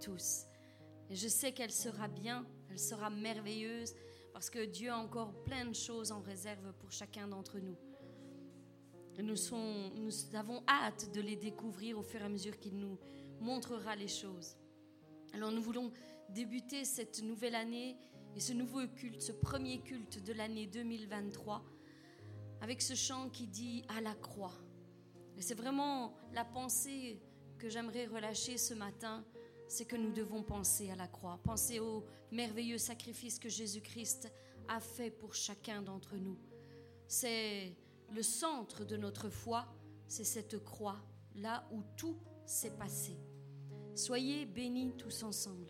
tous. Et je sais qu'elle sera bien, elle sera merveilleuse, parce que Dieu a encore plein de choses en réserve pour chacun d'entre nous. nous, nous avons hâte de les découvrir au fur et à mesure qu'il nous montrera les choses. Alors nous voulons débuter cette nouvelle année et ce nouveau culte, ce premier culte de l'année 2023, avec ce chant qui dit à la croix. Et c'est vraiment la pensée que j'aimerais relâcher ce matin, c'est que nous devons penser à la croix, penser au merveilleux sacrifice que Jésus-Christ a fait pour chacun d'entre nous. C'est le centre de notre foi, c'est cette croix, là où tout s'est passé. Soyez bénis tous ensemble.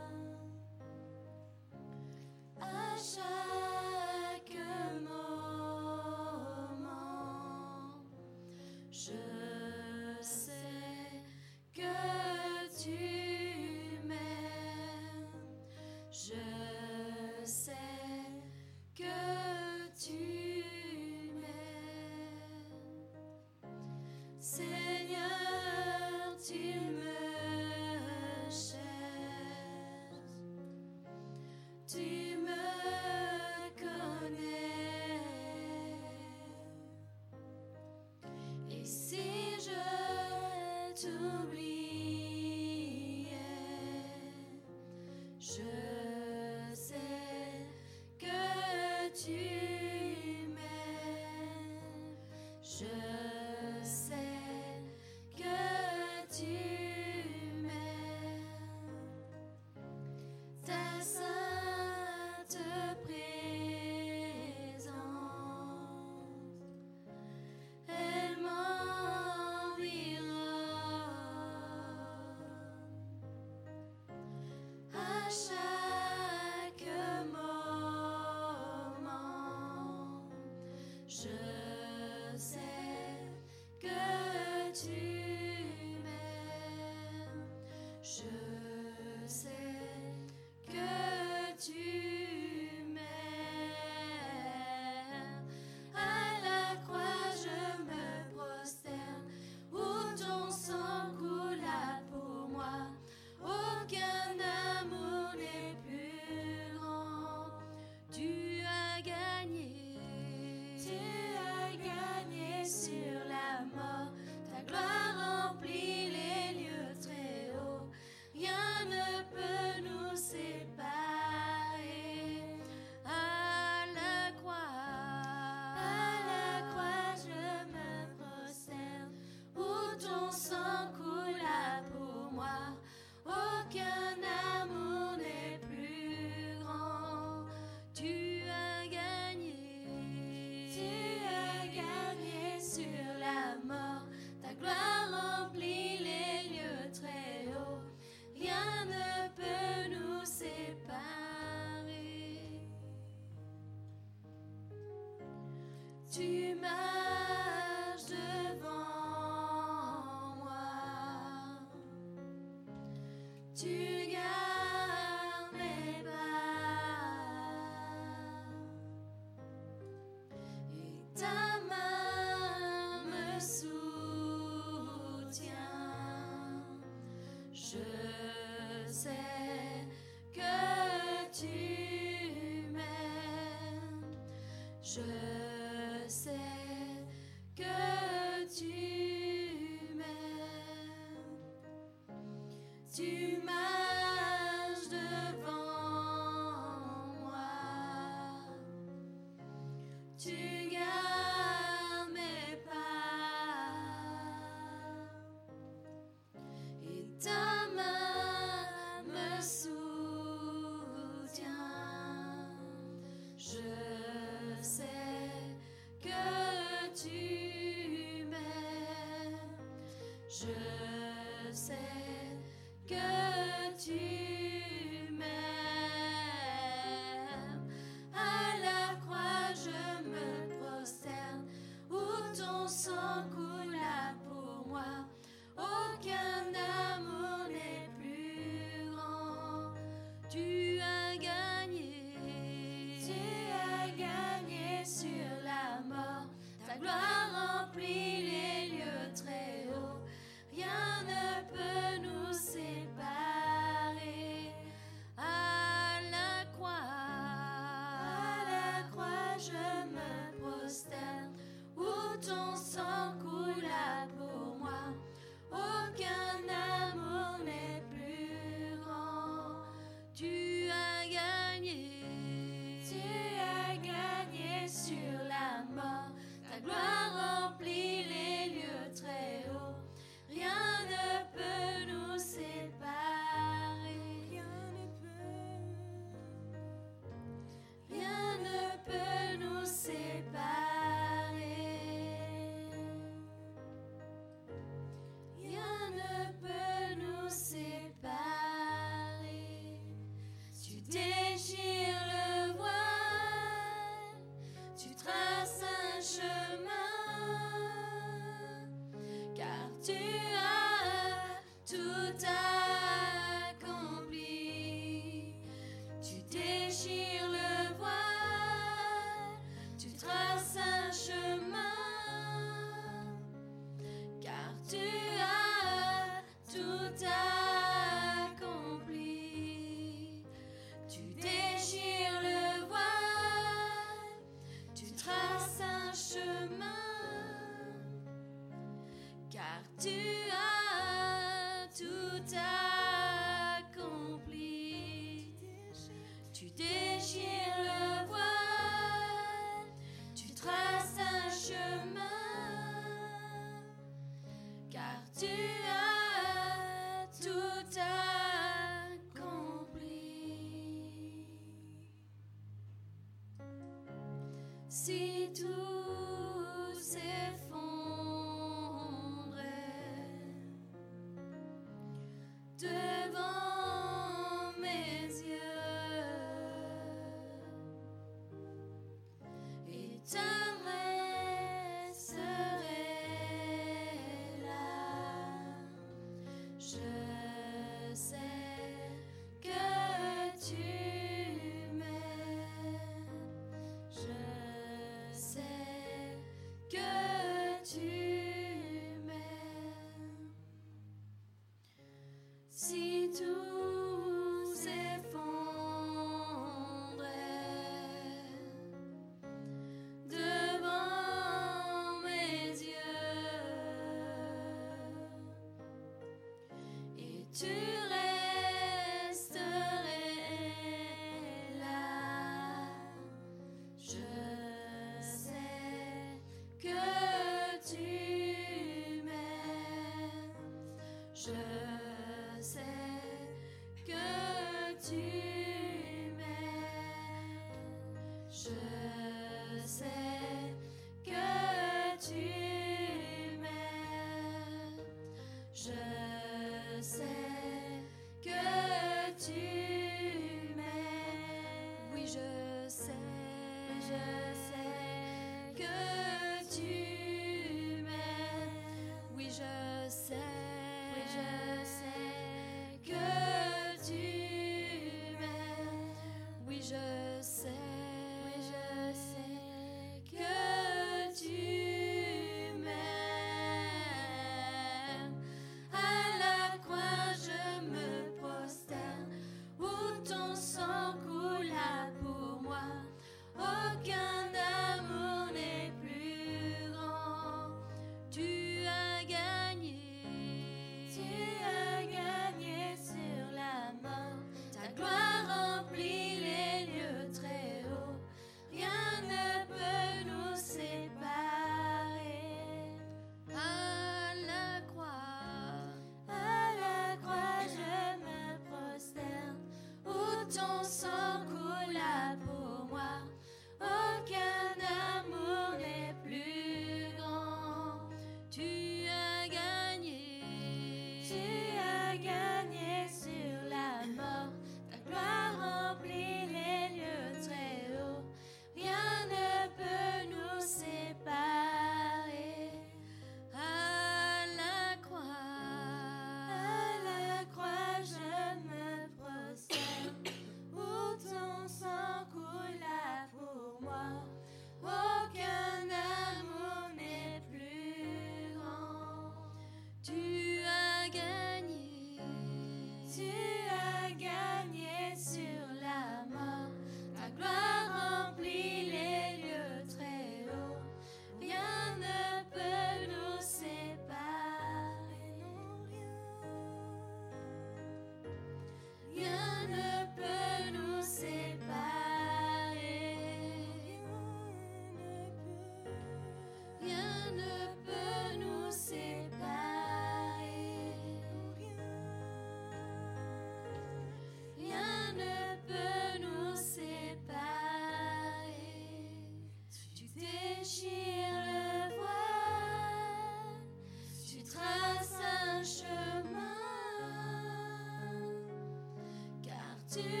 do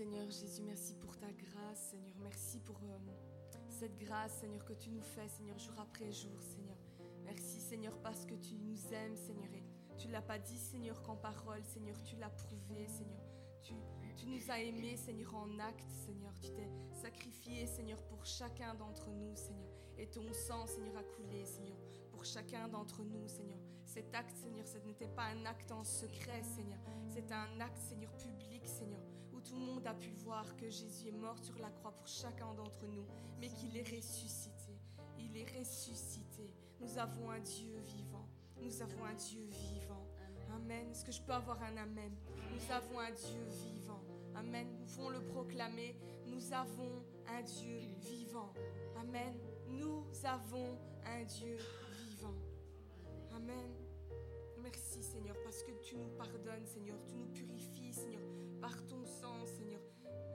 Seigneur Jésus, merci pour ta grâce, Seigneur. Merci pour euh, cette grâce, Seigneur, que tu nous fais, Seigneur, jour après jour, Seigneur. Merci, Seigneur, parce que tu nous aimes, Seigneur. Et tu ne l'as pas dit, Seigneur, qu'en parole, Seigneur, tu l'as prouvé, Seigneur. Tu, tu nous as aimés, Seigneur, en acte, Seigneur. Tu t'es sacrifié, Seigneur, pour chacun d'entre nous, Seigneur. Et ton sang, Seigneur, a coulé, Seigneur, pour chacun d'entre nous, Seigneur. Cet acte, Seigneur, ce n'était pas un acte en secret, Seigneur. C'était un acte, Seigneur, public, Seigneur tout le monde a pu voir que Jésus est mort sur la croix pour chacun d'entre nous, mais qu'il est ressuscité. Il est ressuscité. Nous avons un Dieu vivant. Nous avons un Dieu vivant. Amen. Est-ce que je peux avoir un Amen? Nous avons un Dieu vivant. Amen. Nous pouvons le proclamer. Nous avons un Dieu vivant. Amen. Nous avons un Dieu vivant. Amen. Merci Seigneur parce que tu nous pardonnes Seigneur, tu nous purifies Seigneur par ton sang, Seigneur.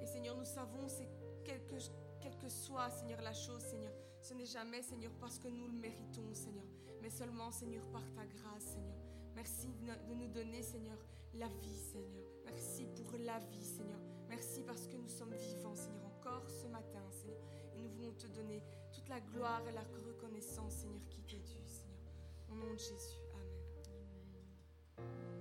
Et Seigneur, nous savons, c'est quelque, quelle que soit, Seigneur, la chose, Seigneur, ce n'est jamais, Seigneur, parce que nous le méritons, Seigneur, mais seulement, Seigneur, par ta grâce, Seigneur. Merci de nous donner, Seigneur, la vie, Seigneur. Merci pour la vie, Seigneur. Merci parce que nous sommes vivants, Seigneur, encore ce matin, Seigneur. Et nous voulons te donner toute la gloire et la reconnaissance, Seigneur, qui t'est due, Seigneur. Au nom de Jésus. Nous ouvre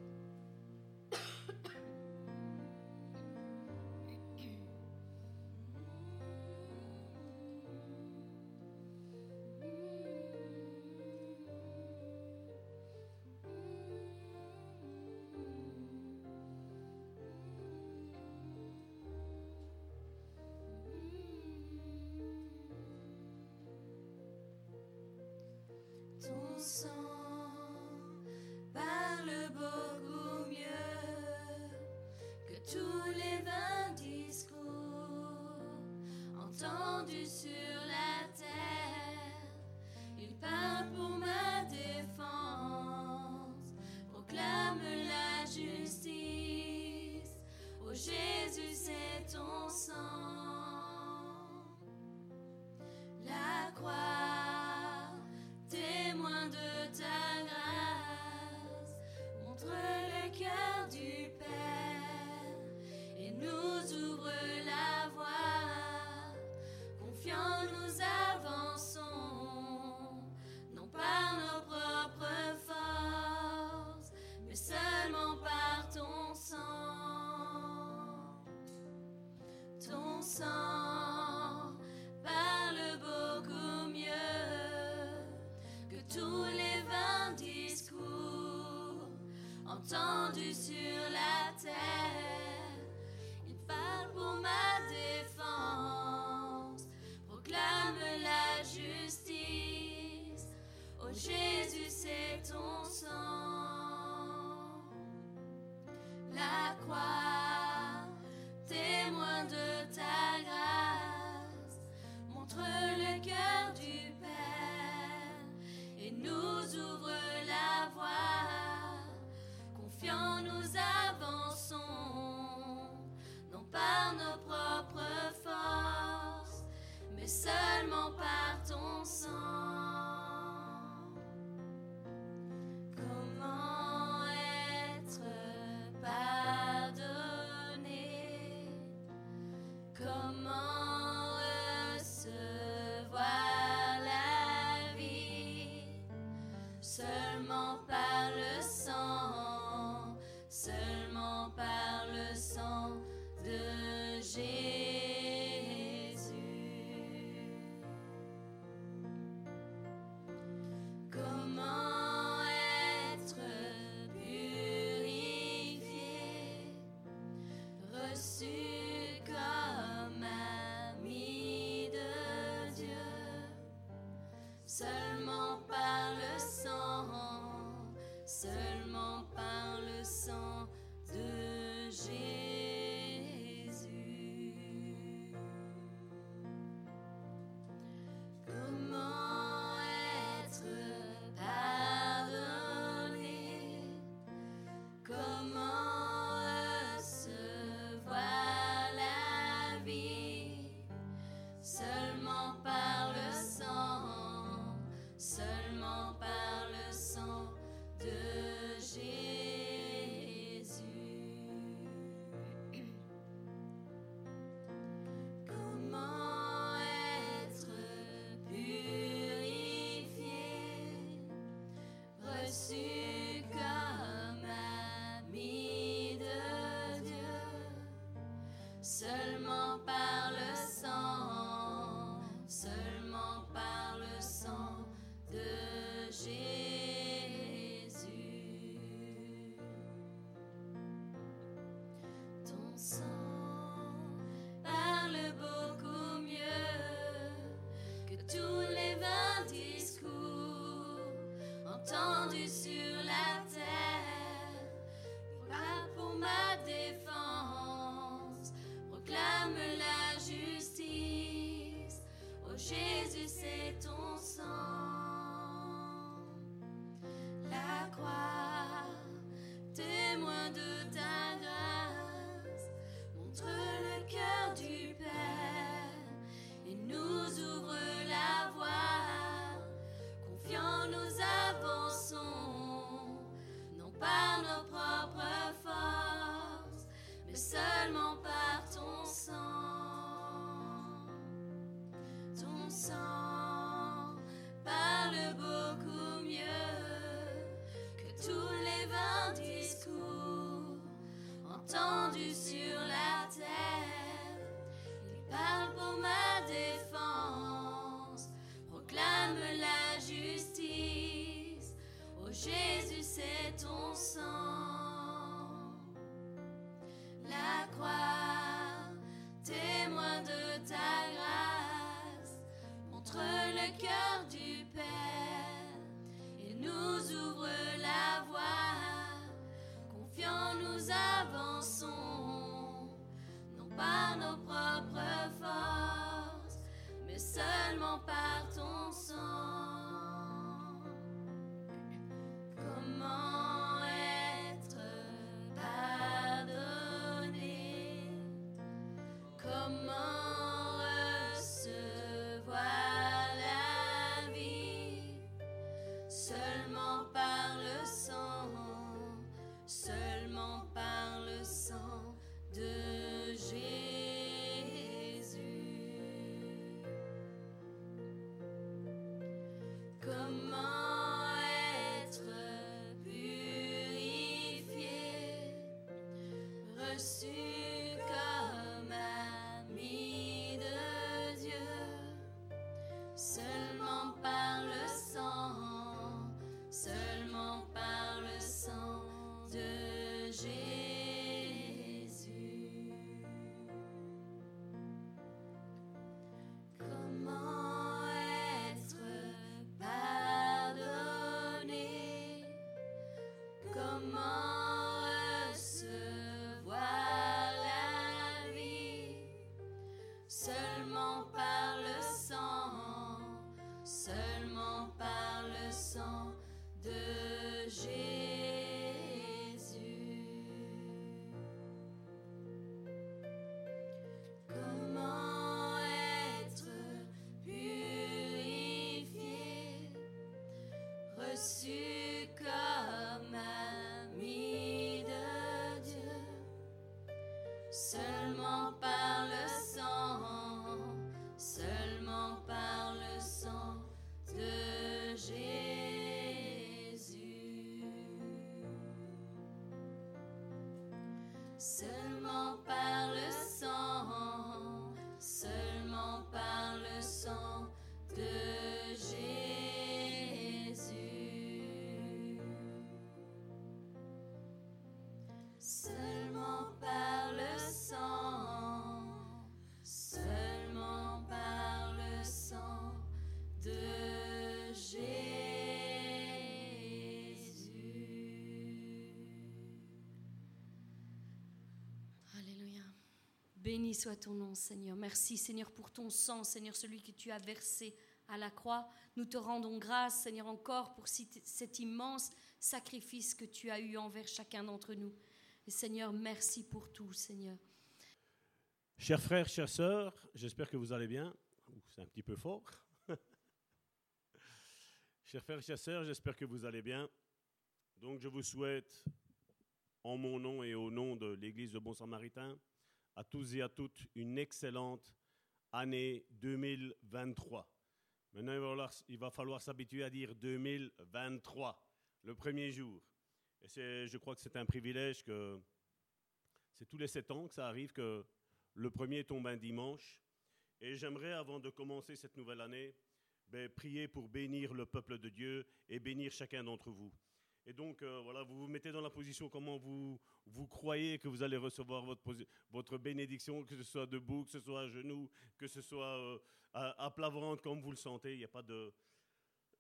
Béni soit ton nom, Seigneur. Merci, Seigneur, pour ton sang, Seigneur, celui que tu as versé à la croix. Nous te rendons grâce, Seigneur, encore pour cet immense sacrifice que tu as eu envers chacun d'entre nous. Et Seigneur, merci pour tout, Seigneur. Chers frères, chères sœurs, j'espère que vous allez bien. C'est un petit peu fort. chers frères, chères sœurs, j'espère que vous allez bien. Donc je vous souhaite, en mon nom et au nom de l'Église de Bon Samaritain, à tous et à toutes une excellente année 2023. Maintenant, il va falloir s'habituer à dire 2023, le premier jour. Et je crois que c'est un privilège que c'est tous les sept ans que ça arrive que le premier tombe un dimanche. Et j'aimerais, avant de commencer cette nouvelle année, ben, prier pour bénir le peuple de Dieu et bénir chacun d'entre vous. Et donc, euh, voilà, vous vous mettez dans la position comment vous, vous croyez que vous allez recevoir votre, votre bénédiction, que ce soit debout, que ce soit à genoux, que ce soit euh, à, plat ventre, comme vous le sentez. Il n'y a pas de...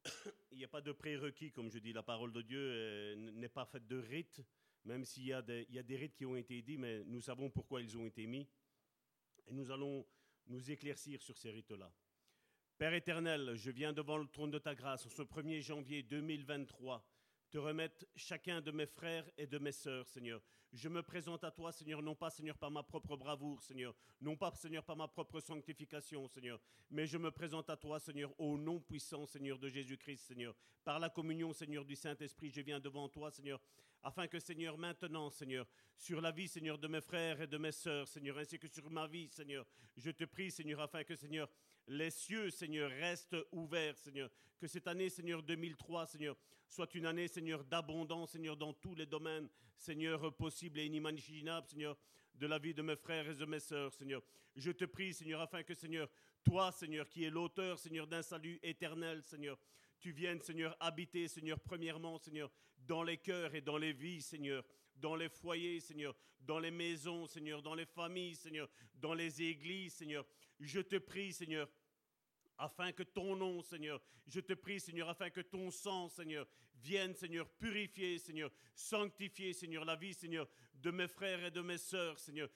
A pas de prérequis, comme je dis. La parole de Dieu euh, n'est pas faite de rites, même s'il y, a des, y a des rites qui ont été dits, mais nous savons pourquoi ils ont été mis. Et nous allons nous éclaircir sur ces rites-là. Père éternel, je viens devant le trône de ta grâce ce 1er janvier 2023 te remettre chacun de mes frères et de mes sœurs, Seigneur. Je me présente à toi, Seigneur, non pas, Seigneur, par ma propre bravoure, Seigneur, non pas, Seigneur, par ma propre sanctification, Seigneur, mais je me présente à toi, Seigneur, au nom puissant, Seigneur, de Jésus-Christ, Seigneur. Par la communion, Seigneur, du Saint-Esprit, je viens devant toi, Seigneur, afin que, Seigneur, maintenant, Seigneur, sur la vie, Seigneur, de mes frères et de mes sœurs, Seigneur, ainsi que sur ma vie, Seigneur, je te prie, Seigneur, afin que, Seigneur, les cieux, Seigneur, restent ouverts, Seigneur. Que cette année, Seigneur, 2003, Seigneur, soit une année, Seigneur, d'abondance, Seigneur, dans tous les domaines, Seigneur, possibles et inimaginables, Seigneur, de la vie de mes frères et de mes sœurs, Seigneur. Je te prie, Seigneur, afin que, Seigneur, toi, Seigneur, qui es l'auteur, Seigneur, d'un salut éternel, Seigneur, tu viennes, Seigneur, habiter, Seigneur, premièrement, Seigneur, dans les cœurs et dans les vies, Seigneur, dans les foyers, Seigneur, dans les maisons, Seigneur, dans les familles, Seigneur, dans les églises, Seigneur. Je te prie, Seigneur, afin que ton nom, Seigneur, je te prie, Seigneur, afin que ton sang, Seigneur, vienne, Seigneur, purifier, Seigneur, sanctifier, Seigneur, la vie, Seigneur, de mes frères et de mes sœurs, Seigneur.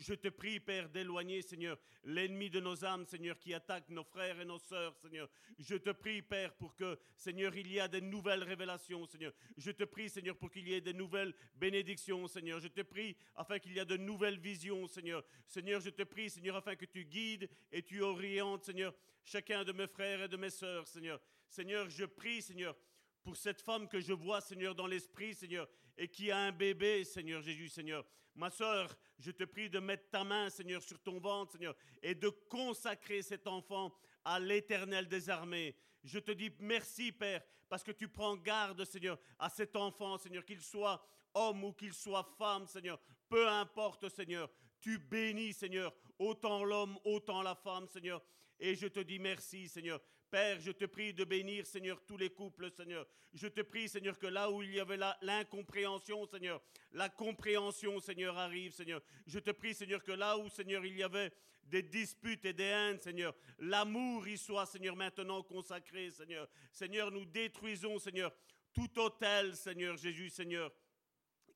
Je te prie, Père, d'éloigner, Seigneur, l'ennemi de nos âmes, Seigneur, qui attaque nos frères et nos sœurs, Seigneur. Je te prie, Père, pour que, Seigneur, il y a des nouvelles révélations, Seigneur. Je te prie, Seigneur, pour qu'il y ait des nouvelles bénédictions, Seigneur. Je te prie, afin qu'il y ait de nouvelles visions, Seigneur. Seigneur, je te prie, Seigneur, afin que tu guides et tu orientes, Seigneur, chacun de mes frères et de mes sœurs, Seigneur. Seigneur, je prie, Seigneur, pour cette femme que je vois, Seigneur, dans l'esprit, Seigneur, et qui a un bébé, Seigneur Jésus, Seigneur. Ma sœur, je te prie de mettre ta main, Seigneur, sur ton ventre, Seigneur, et de consacrer cet enfant à l'éternel des armées. Je te dis merci, Père, parce que tu prends garde, Seigneur, à cet enfant, Seigneur, qu'il soit homme ou qu'il soit femme, Seigneur. Peu importe, Seigneur. Tu bénis, Seigneur, autant l'homme, autant la femme, Seigneur. Et je te dis merci, Seigneur. Père, je te prie de bénir, Seigneur, tous les couples, Seigneur. Je te prie, Seigneur, que là où il y avait l'incompréhension, Seigneur, la compréhension, Seigneur, arrive, Seigneur. Je te prie, Seigneur, que là où, Seigneur, il y avait des disputes et des haines, Seigneur, l'amour y soit, Seigneur, maintenant consacré, Seigneur. Seigneur, nous détruisons, Seigneur, tout hôtel, Seigneur Jésus, Seigneur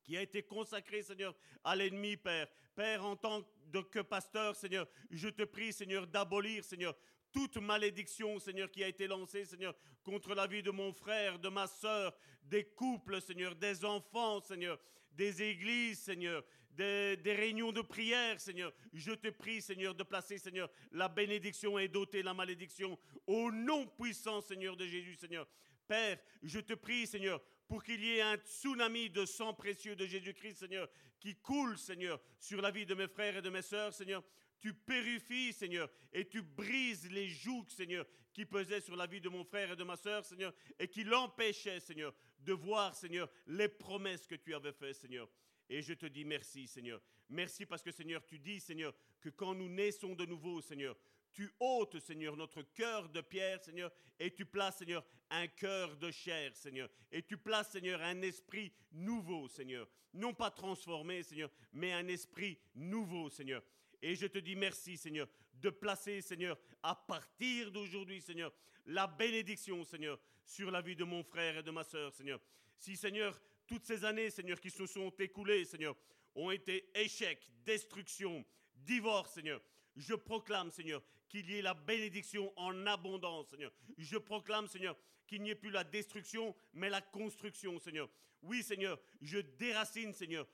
qui a été consacré, Seigneur, à l'ennemi, Père. Père, en tant que pasteur, Seigneur, je te prie, Seigneur, d'abolir, Seigneur, toute malédiction, Seigneur, qui a été lancée, Seigneur, contre la vie de mon frère, de ma soeur, des couples, Seigneur, des enfants, Seigneur, des églises, Seigneur, des, réunions de prière, Seigneur. Je te prie, Seigneur, de placer, Seigneur, la bénédiction et d'ôter la malédiction au nom puissant, Seigneur, de Jésus, Seigneur. Père, je te prie, Seigneur, pour qu'il y ait un tsunami de sang précieux de Jésus-Christ, Seigneur, qui coule, Seigneur, sur la vie de mes frères et de mes sœurs, Seigneur. Tu purifies, Seigneur, et tu brises les jougs, Seigneur, qui pesaient sur la vie de mon frère et de ma sœur, Seigneur, et qui l'empêchaient, Seigneur, de voir, Seigneur, les promesses que tu avais faites, Seigneur. Et je te dis merci, Seigneur. Merci parce que, Seigneur, tu dis, Seigneur, que quand nous naissons de nouveau, Seigneur, tu ôtes, Seigneur, notre cœur de pierre, Seigneur, et tu places, Seigneur, un cœur de chair, Seigneur. Et tu places, Seigneur, un esprit nouveau, Seigneur. Non pas transformé, Seigneur, mais un esprit nouveau, Seigneur. Et je te dis merci, Seigneur, de placer, Seigneur, à partir d'aujourd'hui, Seigneur, la bénédiction, Seigneur, sur la vie de mon frère et de ma sœur, Seigneur. Si, Seigneur, toutes ces années, Seigneur, qui se sont écoulées, Seigneur, ont été échecs, destruction, divorce, Seigneur. Je proclame, Seigneur, qu'il y ait la bénédiction en abondance, Seigneur. Je proclame, Seigneur, qu'il n'y ait plus la destruction, mais la construction, Seigneur. Oui, Seigneur, je déracine, Seigneur,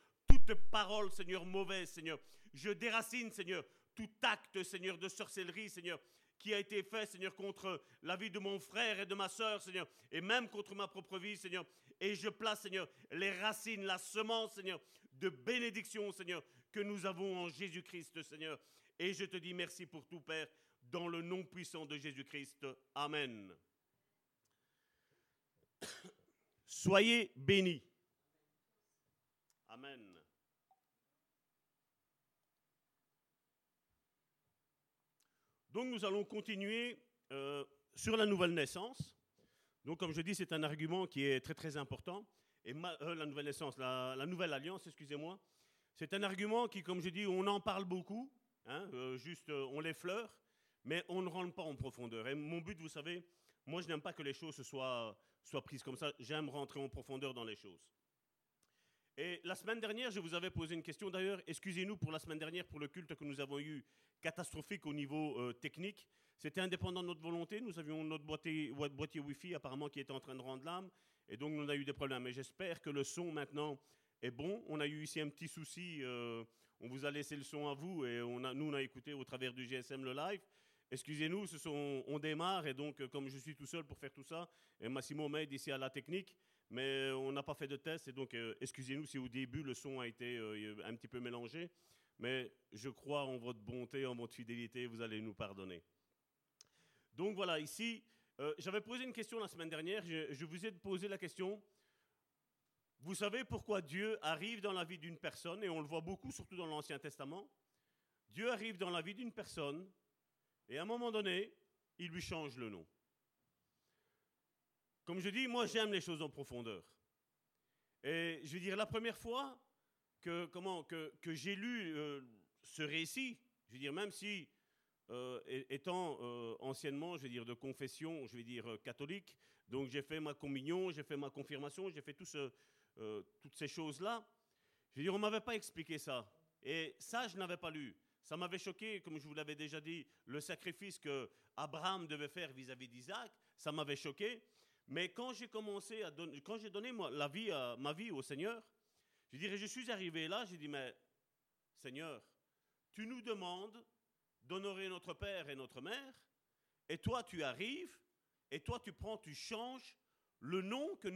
toute parole, Seigneur, mauvaise, Seigneur. Je déracine, Seigneur, tout acte, Seigneur, de sorcellerie, Seigneur, qui a été fait, Seigneur, contre la vie de mon frère et de ma soeur, Seigneur, et même contre ma propre vie, Seigneur. Et je place, Seigneur, les racines, la semence, Seigneur, de bénédiction, Seigneur, que nous avons en Jésus-Christ, Seigneur. Et je te dis merci pour tout, Père, dans le nom puissant de Jésus-Christ. Amen. Soyez bénis. Amen. Donc nous allons continuer euh, sur la nouvelle naissance. Donc comme je dis, c'est un argument qui est très très important. Et euh, la nouvelle naissance, la, nouvelle alliance, excusez-moi, c'est un argument qui, comme je dis, on en parle beaucoup, hein, euh, juste on l'effleure, mais on ne rentre pas en profondeur. Et mon but, vous savez, moi je n'aime pas que les choses soient, soient prises comme ça, j'aime rentrer en profondeur dans les choses. Et la semaine dernière, je vous avais posé une question. D'ailleurs, excusez-nous pour la semaine dernière pour le culte que nous avons eu catastrophique au niveau euh, technique. C'était indépendant de notre volonté. Nous avions notre boîtier, Wi-Fi apparemment qui était en train de rendre l'âme. Et donc, on a eu des problèmes. Mais j'espère que le son maintenant est bon. On a eu ici un petit souci. Euh, on vous a laissé le son à vous et on nous, on a écouté au travers du GSM le live. Excusez-nous, on démarre et donc, euh, comme je suis tout seul pour faire tout ça, et Massimo m'aide ici à la technique, mais on n'a pas fait de test, et donc euh, excusez-nous si au début le son a été euh, un petit peu mélangé, mais je crois en votre bonté, en votre fidélité, vous allez nous pardonner. Donc voilà, ici, euh, j'avais posé une question la semaine dernière, je vous ai posé la question, vous savez pourquoi Dieu arrive dans la vie d'une personne, et on le voit beaucoup, surtout dans l'Ancien Testament, Dieu arrive dans la vie d'une personne, et à un moment donné, il lui change le nom. Comme je dis, moi j'aime les choses en profondeur. Et je veux dire, la première fois que, comment, que, que j'ai lu euh, ce récit, je veux dire, même si, euh, étant euh, anciennement, je veux dire, de confession, je veux dire, catholique, donc j'ai fait ma communion, j'ai fait ma confirmation, j'ai fait toutes ces choses-là, je veux dire, on ne m'avait pas expliqué ça. Et ça, je n'avais pas lu. Ça m'avait choqué, comme je vous l'avais déjà dit, le sacrifice que Abraham devait faire vis-à-vis d'Isaac, ça m'avait choqué. Mais quand j'ai commencé à quand j'ai donné la vie, ma vie au Seigneur, je dirais, je suis arrivé là, j'ai dit, mais Seigneur, tu nous demandes d'honorer notre père et notre mère, et toi tu arrives, et toi tu prends, tu changes le nom que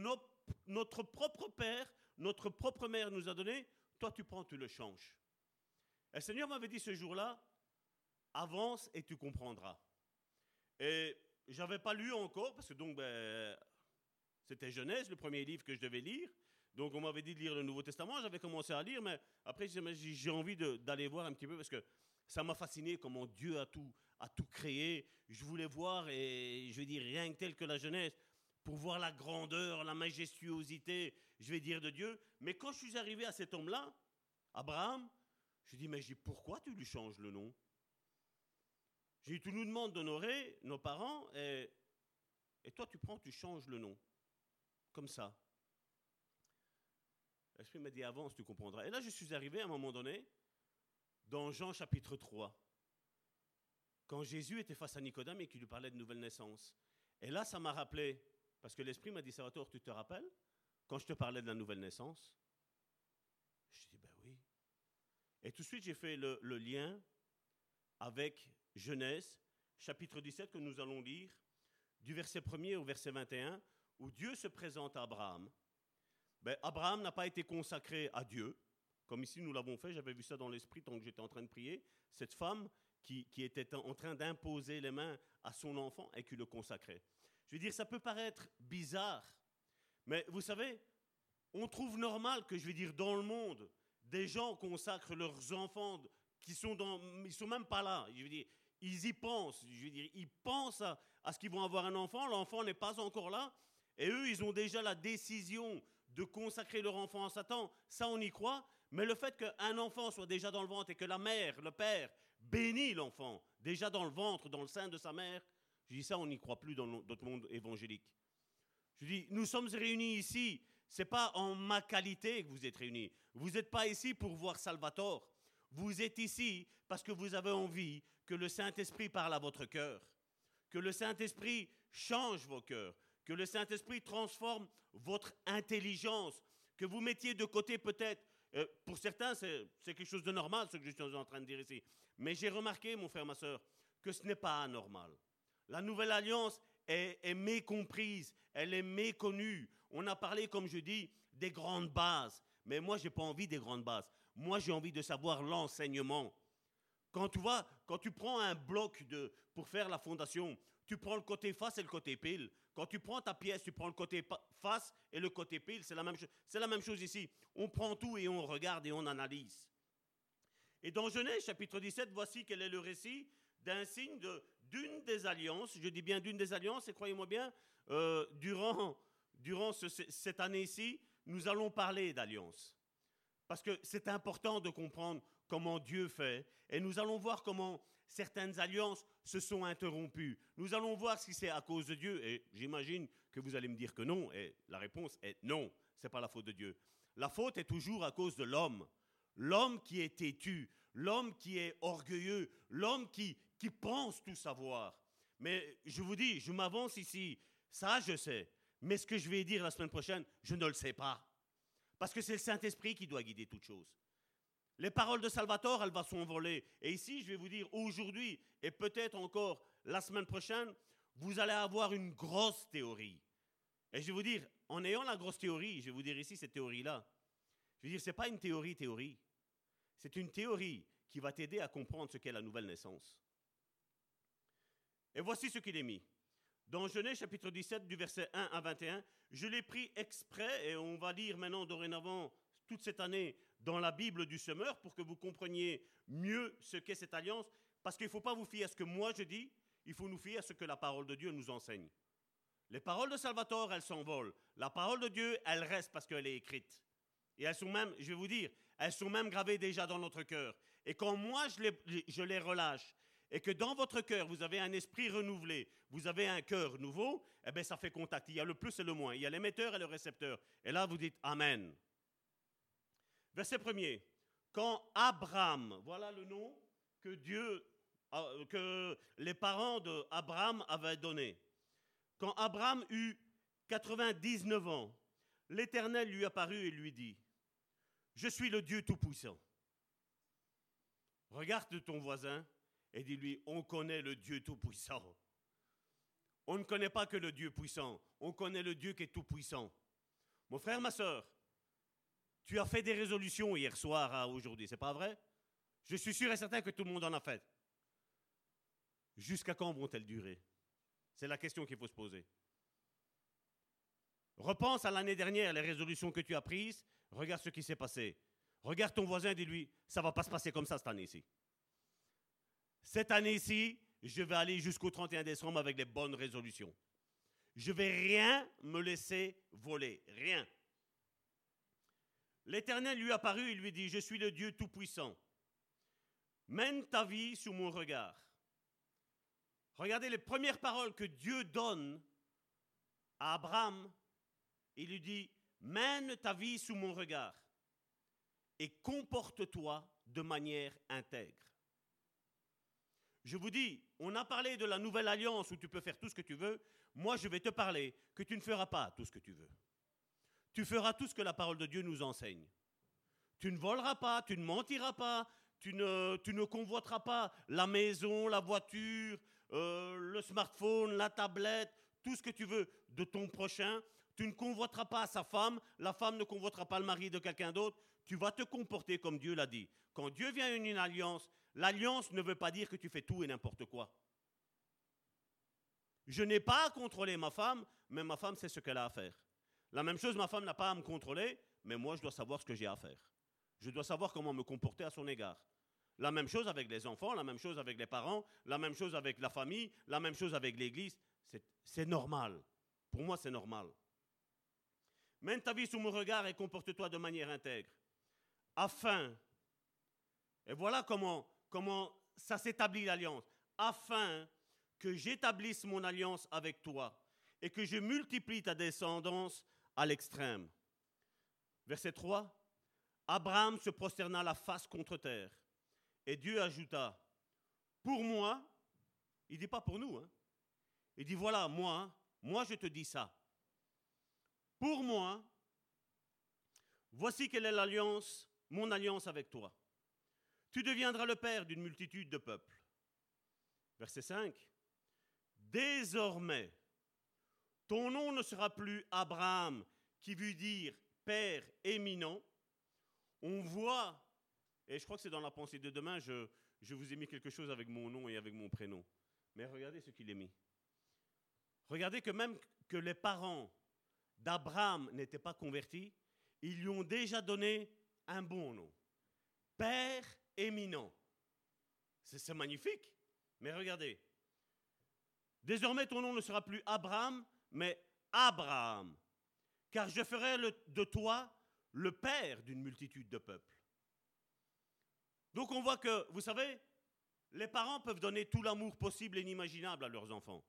notre propre père, notre propre mère nous a donné, toi tu prends, tu le changes. Et le Seigneur m'avait dit ce jour-là, avance et tu comprendras. Et j'avais pas lu encore, parce que donc, ben, c'était Genèse, le premier livre que je devais lire. Donc, on m'avait dit de lire le Nouveau Testament. J'avais commencé à lire, mais après, j'ai envie d'aller voir un petit peu parce que ça m'a fasciné comment Dieu a tout, créé. Je voulais voir, et je vais dire rien que tel que la Genèse, pour voir la grandeur, la majestuosité, je vais dire, de Dieu. Mais quand je suis arrivé à cet homme-là, Abraham, je dis, mais pourquoi tu lui changes le nom? J'ai dit, tu nous demandes d'honorer nos parents et, et toi tu prends, tu changes le nom. Comme ça. L'Esprit m'a dit, avance, tu comprendras. Et là, je suis arrivé à un moment donné dans Jean chapitre 3, quand Jésus était face à Nicodème et qu'il lui parlait de nouvelle naissance. Et là, ça m'a rappelé, parce que l'Esprit m'a dit, Salvatore, tu te rappelles, quand je te parlais de la nouvelle naissance? Je dis, ben oui. Et tout de suite, j'ai fait le, le lien avec Genèse, chapitre 17, que nous allons lire, du verset 1er au verset 21, où Dieu se présente à Abraham. Ben, Abraham n'a pas été consacré à Dieu, comme ici nous l'avons fait, j'avais vu ça dans l'esprit tant que j'étais en train de prier. Cette femme qui, était en train d'imposer les mains à son enfant et qui le consacrait. Je veux dire, ça peut paraître bizarre, mais vous savez, on trouve normal que, je veux dire, dans le monde, des gens consacrent leurs enfants qui sont ils sont même pas là. Je veux dire, ils y pensent. Je veux dire, ils pensent à, ce qu'ils vont avoir un enfant. L'enfant n'est pas encore là. Et eux, ils ont déjà la décision de consacrer leur enfant à Satan. Ça, on y croit. Mais le fait qu'un enfant soit déjà dans le ventre et que la mère, le père, bénit l'enfant, déjà dans le ventre, dans le sein de sa mère, je dis ça, on n'y croit plus dans notre monde évangélique. Je dis, nous sommes réunis ici. C'est pas en ma qualité que vous êtes réunis. Vous n'êtes pas ici pour voir Salvatore. Vous êtes ici parce que vous avez envie que le Saint-Esprit parle à votre cœur, que le Saint-Esprit change vos cœurs, que le Saint-Esprit transforme votre intelligence, que vous mettiez de côté peut-être, euh, pour certains c'est quelque chose de normal ce que je suis en train de dire ici, mais j'ai remarqué, mon frère, ma soeur, que ce n'est pas anormal. La nouvelle alliance est, est mécomprise, elle est méconnue. On a parlé, comme je dis, des grandes bases, mais moi, je n'ai pas envie des grandes bases. Moi, j'ai envie de savoir l'enseignement. Quand tu vois, quand tu prends un bloc de, pour faire la fondation, tu prends le côté face et le côté pile. Quand tu prends ta pièce, tu prends le côté face et le côté pile. C'est la même chose. C'est la même chose ici. On prend tout et on regarde et on analyse. Et dans Genèse chapitre 17, voici quel est le récit d'un signe d'une des alliances. Je dis bien d'une des alliances et croyez-moi bien, euh, durant, durant cette année-ci, nous allons parler d'alliance. Parce que c'est important de comprendre comment Dieu fait. Et nous allons voir comment certaines alliances se sont interrompues. Nous allons voir si c'est à cause de Dieu. Et j'imagine que vous allez me dire que non. Et la réponse est non, ce n'est pas la faute de Dieu. La faute est toujours à cause de l'homme. L'homme qui est têtu, l'homme qui est orgueilleux, l'homme qui, qui pense tout savoir. Mais je vous dis, je m'avance ici. Ça, je sais. Mais ce que je vais dire la semaine prochaine, je ne le sais pas. Parce que c'est le Saint-Esprit qui doit guider toutes choses. Les paroles de Salvatore, elles vont s'envoler. Et ici, je vais vous dire aujourd'hui, et peut-être encore la semaine prochaine, vous allez avoir une grosse théorie. Et je vais vous dire, en ayant la grosse théorie, je vais vous dire ici cette théorie-là, je veux dire, ce n'est pas une théorie, théorie. C'est une théorie qui va t'aider à comprendre ce qu'est la nouvelle naissance. Et voici ce qu'il est mis. Dans Genèse chapitre 17 du verset 1 à 21, je l'ai pris exprès et on va lire maintenant dorénavant toute cette année dans la Bible du semeur pour que vous compreniez mieux ce qu'est cette alliance parce qu'il ne faut pas vous fier à ce que moi je dis, il faut nous fier à ce que la parole de Dieu nous enseigne. Les paroles de Salvatore, elles s'envolent. La parole de Dieu, elle reste parce qu'elle est écrite. Et elles sont même, je vais vous dire, elles sont même gravées déjà dans notre cœur. Et quand moi je les, je les relâche, et que dans votre cœur, vous avez un esprit renouvelé, vous avez un cœur nouveau, eh bien, ça fait contact. Il y a le plus et le moins. Il y a l'émetteur et le récepteur. Et là, vous dites Amen. Verset premier. Quand Abraham, voilà le nom que Dieu, euh, que les parents d'Abraham avaient donné. Quand Abraham eut 99 ans, l'Éternel lui apparut et lui dit, Je suis le Dieu Tout-Puissant. Regarde ton voisin et dis-lui, on connaît le Dieu Tout-Puissant. On ne connaît pas que le Dieu puissant, on connaît le Dieu qui est tout-puissant. Mon frère, ma soeur, tu as fait des résolutions hier soir à aujourd'hui, c'est pas vrai? Je suis sûr et certain que tout le monde en a fait. Jusqu'à quand vont-elles durer? C'est la question qu'il faut se poser. Repense à l'année dernière, les résolutions que tu as prises, regarde ce qui s'est passé. Regarde ton voisin, dis-lui, ça va pas se passer comme ça cette année-ci. Cette année-ci, je vais aller jusqu'au 31 décembre avec les bonnes résolutions. Je vais rien me laisser voler, rien. L'Éternel lui apparut et lui dit, je suis le Dieu Tout-Puissant. Mène ta vie sous mon regard. Regardez les premières paroles que Dieu donne à Abraham. Il lui dit, mène ta vie sous mon regard et comporte-toi de manière intègre. Je vous dis, on a parlé de la nouvelle alliance où tu peux faire tout ce que tu veux. Moi, je vais te parler que tu ne feras pas tout ce que tu veux. Tu feras tout ce que la parole de Dieu nous enseigne. Tu ne voleras pas, tu ne mentiras pas, tu ne, tu ne convoiteras pas la maison, la voiture, euh, le smartphone, la tablette, tout ce que tu veux de ton prochain. Tu ne convoiteras pas sa femme, la femme ne convoitera pas le mari de quelqu'un d'autre. Tu vas te comporter comme Dieu l'a dit. Quand Dieu vient une alliance, L'alliance ne veut pas dire que tu fais tout et n'importe quoi. Je n'ai pas à contrôler ma femme, mais ma femme sait ce qu'elle a à faire. La même chose, ma femme n'a pas à me contrôler, mais moi, je dois savoir ce que j'ai à faire. Je dois savoir comment me comporter à son égard. La même chose avec les enfants, la même chose avec les parents, la même chose avec la famille, la même chose avec l'Église. C'est normal. Pour moi, c'est normal. Mène ta vie sous mon regard et comporte-toi de manière intègre. Afin, et voilà comment comment ça s'établit l'alliance, afin que j'établisse mon alliance avec toi et que je multiplie ta descendance à l'extrême. Verset 3. Abraham se prosterna la face contre terre Et Dieu ajouta, pour moi, il dit pas pour nous, hein. il dit voilà, moi, moi je te dis ça. Pour moi, voici quelle est l'alliance, mon alliance avec toi. Tu deviendras le père d'une multitude de peuples. Verset 5. Désormais, ton nom ne sera plus Abraham, qui veut dire Père éminent. On voit, et je crois que c'est dans la pensée de demain, je, je vous ai mis quelque chose avec mon nom et avec mon prénom. Mais regardez ce qu'il est mis. Regardez que même que les parents d'Abraham n'étaient pas convertis, ils lui ont déjà donné un bon nom. Père éminent. C'est magnifique. Mais regardez. Désormais, ton nom ne sera plus Abraham, mais Abraham. Car je ferai de toi le père d'une multitude de peuples. Donc on voit que, vous savez, les parents peuvent donner tout l'amour possible et inimaginable à leurs enfants.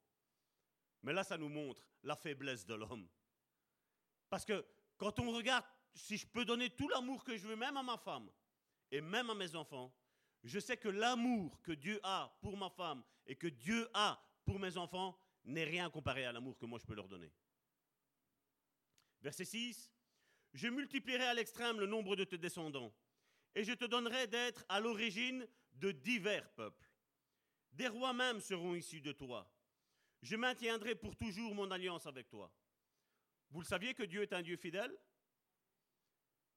Mais là, ça nous montre la faiblesse de l'homme. Parce que quand on regarde, si je peux donner tout l'amour que je veux, même à ma femme et même à mes enfants, je sais que l'amour que Dieu a pour ma femme et que Dieu a pour mes enfants n'est rien comparé à l'amour que moi je peux leur donner. Verset 6. Je multiplierai à l'extrême le nombre de tes descendants, et je te donnerai d'être à l'origine de divers peuples. Des rois même seront issus de toi. Je maintiendrai pour toujours mon alliance avec toi. Vous le saviez que Dieu est un Dieu fidèle?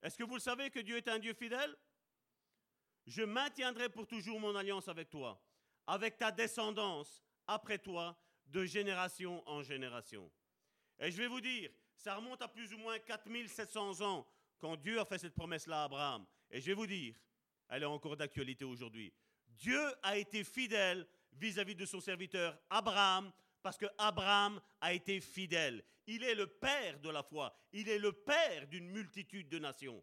Est-ce que vous le savez que Dieu est un Dieu fidèle? Je maintiendrai pour toujours mon alliance avec toi, avec ta descendance après toi, de génération en génération. Et je vais vous dire, ça remonte à plus ou moins 4700 ans quand Dieu a fait cette promesse-là à Abraham. Et je vais vous dire, elle est encore d'actualité aujourd'hui. Dieu a été fidèle vis-à-vis de son serviteur Abraham parce que Abraham a été fidèle. Il est le père de la foi. Il est le père d'une multitude de nations.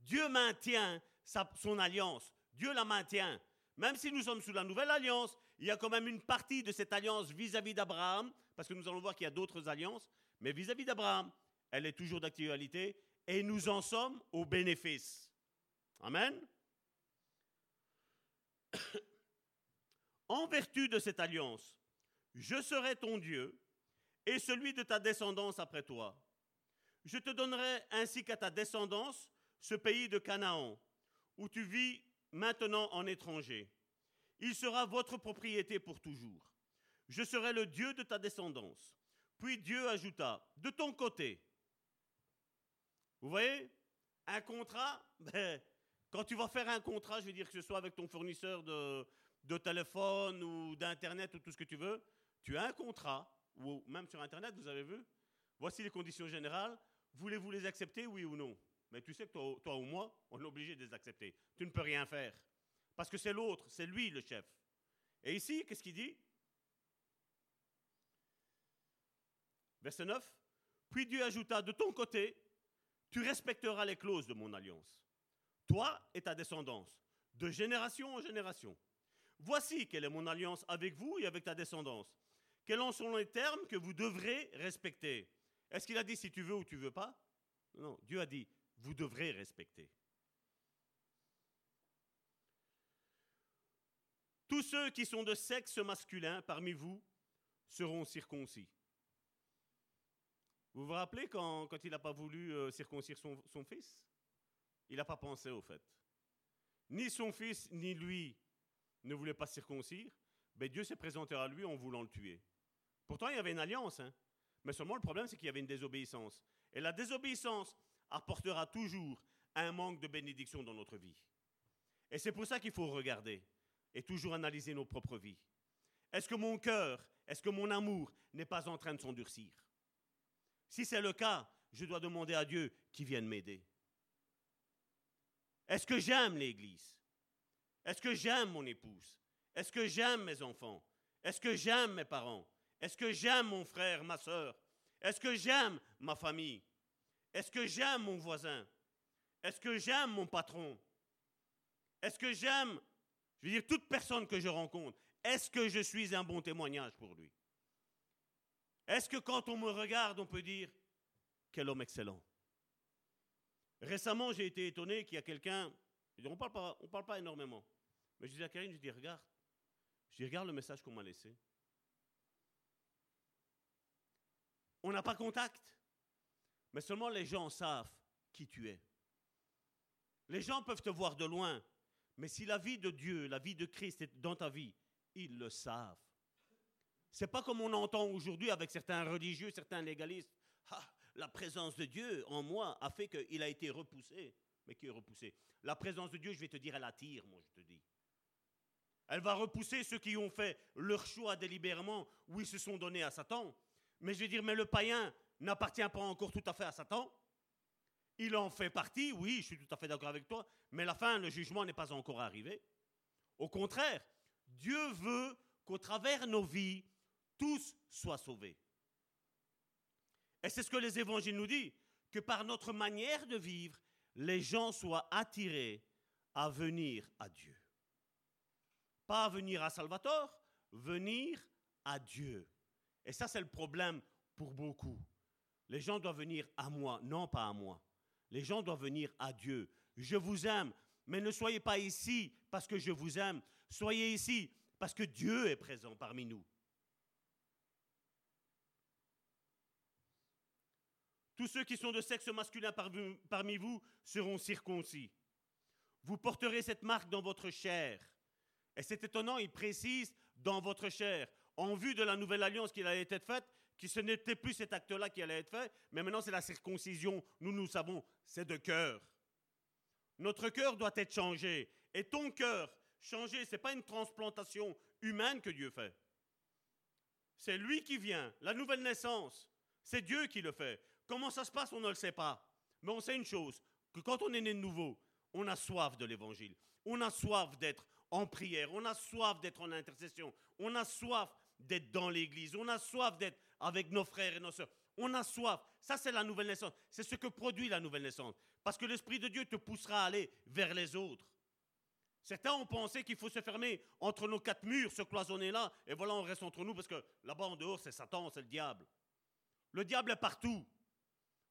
Dieu maintient son alliance. Dieu la maintient. Même si nous sommes sous la nouvelle alliance, il y a quand même une partie de cette alliance vis-à-vis d'Abraham, parce que nous allons voir qu'il y a d'autres alliances, mais vis-à-vis d'Abraham, elle est toujours d'actualité et nous en sommes au bénéfice. Amen. En vertu de cette alliance, je serai ton Dieu et celui de ta descendance après toi. Je te donnerai ainsi qu'à ta descendance ce pays de Canaan, où tu vis maintenant en étranger. Il sera votre propriété pour toujours. Je serai le Dieu de ta descendance. Puis Dieu ajouta, de ton côté, vous voyez, un contrat, ben, quand tu vas faire un contrat, je veux dire que ce soit avec ton fournisseur de, téléphone ou d'Internet ou tout ce que tu veux, tu as un contrat, ou même sur Internet, vous avez vu, voici les conditions générales, voulez-vous les accepter, oui ou non? Mais tu sais que toi, toi ou moi, on est obligé de les accepter. Tu ne peux rien faire. Parce que c'est l'autre, c'est lui le chef. Et ici, qu'est-ce qu'il dit? Verset 9. Puis Dieu ajouta, de ton côté, tu respecteras les clauses de mon alliance, toi et ta descendance, de génération en génération. Voici quelle est mon alliance avec vous et avec ta descendance. Quels en sont les termes que vous devrez respecter? Est-ce qu'il a dit si tu veux ou tu veux pas? Non, Dieu a dit, vous devrez respecter. Tous ceux qui sont de sexe masculin parmi vous seront circoncis. Vous vous rappelez quand, il n'a pas voulu euh, circoncire son, fils? Il n'a pas pensé au fait. Ni son fils, ni lui ne voulaient pas circoncire. Mais Dieu s'est présenté à lui en voulant le tuer. Pourtant, il y avait une alliance. Hein. Mais seulement le problème, c'est qu'il y avait une désobéissance. Et la désobéissance apportera toujours un manque de bénédiction dans notre vie. Et c'est pour ça qu'il faut regarder et toujours analyser nos propres vies. Est-ce que mon cœur, est-ce que mon amour n'est pas en train de s'endurcir Si c'est le cas, je dois demander à Dieu qui vienne m'aider. Est-ce que j'aime l'Église Est-ce que j'aime mon épouse Est-ce que j'aime mes enfants Est-ce que j'aime mes parents Est-ce que j'aime mon frère, ma soeur Est-ce que j'aime ma famille Est-ce que j'aime mon voisin Est-ce que j'aime mon patron Est-ce que j'aime je veux dire, toute personne que je rencontre, est-ce que je suis un bon témoignage pour lui? Est-ce que quand on me regarde, on peut dire, quel homme excellent? Récemment, j'ai été étonné qu'il y a quelqu'un, on ne parle, pas, parle pas énormément, Mais je dis à Karine, je dis, regarde, je dis, regarde le message qu'on m'a laissé. On n'a pas contact, mais seulement les gens savent qui tu es. Les gens peuvent te voir de loin, mais si la vie de Dieu, la vie de Christ est dans ta vie, ils le savent. C'est pas comme on entend aujourd'hui avec certains religieux, certains légalistes. Ah, la présence de Dieu en moi a fait qu'il a été repoussé. Mais qui est repoussé? La présence de Dieu, je vais te dire, elle attire, moi je te dis. Elle va repousser ceux qui ont fait leur choix délibérément, où ils se sont donnés à Satan. Mais je vais dire, mais le païen n'appartient pas encore tout à fait à Satan. Il en fait partie, oui, je suis tout à fait d'accord avec toi, mais la fin, le jugement n'est pas encore arrivé. Au contraire, Dieu veut qu'au travers nos vies, tous soient sauvés. Et c'est ce que les évangiles nous disent, que par notre manière de vivre, les gens soient attirés à venir à Dieu. Pas à venir à Salvatore, venir à Dieu. Et ça, c'est le problème pour beaucoup. Les gens doivent venir à moi, non pas à moi. Les gens doivent venir à Dieu. Je vous aime, mais ne soyez pas ici parce que je vous aime. Soyez ici parce que Dieu est présent parmi nous. Tous ceux qui sont de sexe masculin parmi vous seront circoncis. Vous porterez cette marque dans votre chair. Et c'est étonnant, il précise dans votre chair, en vue de la nouvelle alliance qui allait être faite, que ce n'était plus cet acte-là qui allait être fait, mais maintenant c'est la circoncision. Nous, nous savons, c'est de cœur. Notre cœur doit être changé. Et ton cœur, changé, ce n'est pas une transplantation humaine que Dieu fait. C'est lui qui vient, la nouvelle naissance. C'est Dieu qui le fait. Comment ça se passe, on ne le sait pas. Mais on sait une chose, que quand on est né de nouveau, on a soif de l'évangile. On a soif d'être en prière. On a soif d'être en intercession. On a soif d'être dans l'église. On a soif d'être avec nos frères et nos sœurs. On a soif. Ça, c'est la nouvelle naissance. C'est ce que produit la nouvelle naissance. Parce que l'Esprit de Dieu te poussera à aller vers les autres. Certains ont pensé qu'il faut se fermer entre nos quatre murs, se cloisonner là, et voilà, on reste entre nous parce que là-bas en dehors, c'est Satan, c'est le diable. Le diable est partout.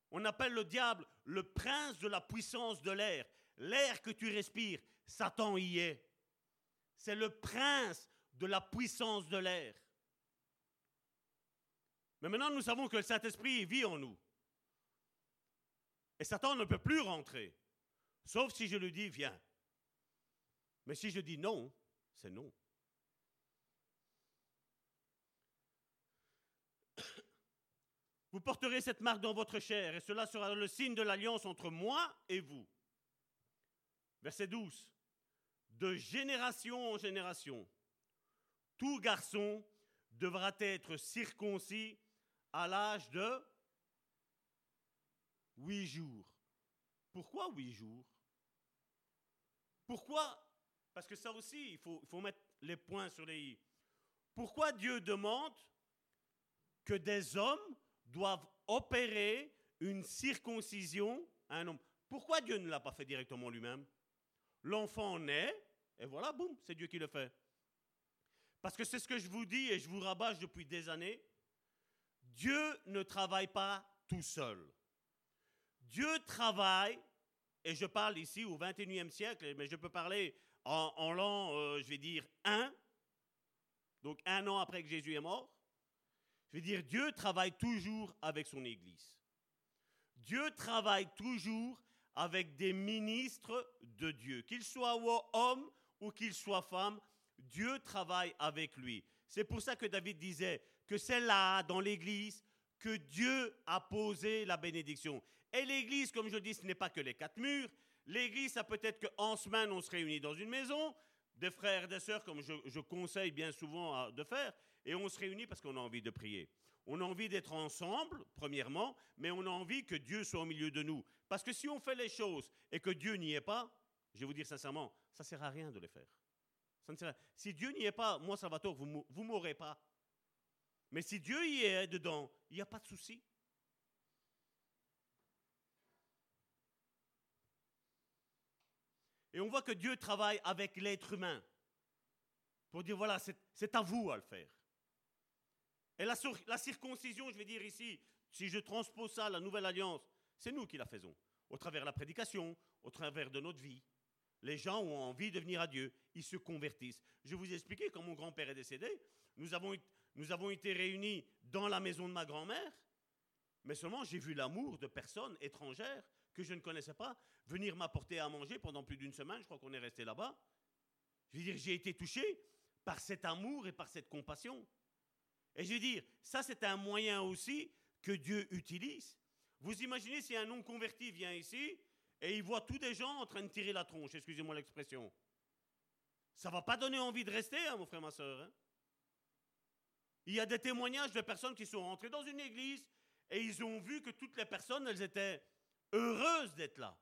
On appelle le diable le prince de la puissance de l'air. L'air que tu respires, Satan y est. C'est le prince de la puissance de l'air. Mais maintenant, nous savons que le Saint-Esprit vit en nous. Et Satan ne peut plus rentrer, sauf si je lui dis viens. Mais si je dis non, c'est non. Vous porterez cette marque dans votre chair, et cela sera le signe de l'alliance entre moi et vous. Verset 12. De génération en génération, tout garçon devra être circoncis à l'âge de huit jours. Pourquoi huit jours? Pourquoi? Parce que ça aussi, il faut, mettre les points sur les i. Pourquoi Dieu demande que des hommes doivent opérer une circoncision à un homme? Pourquoi Dieu ne l'a pas fait directement lui-même? L'enfant naît, et voilà, boum, c'est Dieu qui le fait. Parce que c'est ce que je vous dis et je vous rabâche depuis des années. Dieu ne travaille pas tout seul. Dieu travaille, et je parle ici au 21e siècle, mais je peux parler en, l'an, euh, je vais dire, 1, donc un an après que Jésus est mort. Je veux dire, Dieu travaille toujours avec son Église. Dieu travaille toujours avec des ministres de Dieu. Qu'il soit homme ou qu'il soit femme, Dieu travaille avec lui. C'est pour ça que David disait que c'est là, dans l'Église, que Dieu a posé la bénédiction. Et l'Église, comme je dis, ce n'est pas que les quatre murs. L'Église, ça peut être qu'en semaine, on se réunit dans une maison, des frères et des sœurs, comme je, conseille bien souvent de faire, et on se réunit parce qu'on a envie de prier. On a envie d'être ensemble, premièrement, mais on a envie que Dieu soit au milieu de nous. Parce que si on fait les choses et que Dieu n'y est pas, je vais vous dire sincèrement, ça ne sert à rien de les faire. Ça ne sert Si Dieu n'y est pas, moi, Salvatore, vous ne m'aurez pas. Mais si Dieu y est dedans, il n'y a pas de souci. Et on voit que Dieu travaille avec l'être humain pour dire, voilà, c'est à vous à le faire. Et la, circoncision, je vais dire ici, si je transpose ça la nouvelle alliance, c'est nous qui la faisons, au travers de la prédication, au travers de notre vie. les gens ont envie de venir à Dieu, ils se convertissent. Je vous ai expliqué quand mon grand-père est décédé, nous avons, nous avons été réunis dans la maison de ma grand-mère, mais seulement j'ai vu l'amour de personnes étrangères que je ne connaissais pas venir m'apporter à manger pendant plus d'une semaine, je crois qu'on est resté là-bas. Je veux dire, j'ai été touché par cet amour et par cette compassion. Et je veux dire, ça c'est un moyen aussi que Dieu utilise. Vous imaginez si un non-converti vient ici et il voit tous des gens en train de tirer la tronche, excusez-moi l'expression. Ça va pas donner envie de rester, hein, mon frère, ma soeur. Hein. Il y a des témoignages de personnes qui sont rentrées dans une église et ils ont vu que toutes les personnes, elles étaient heureuses d'être là.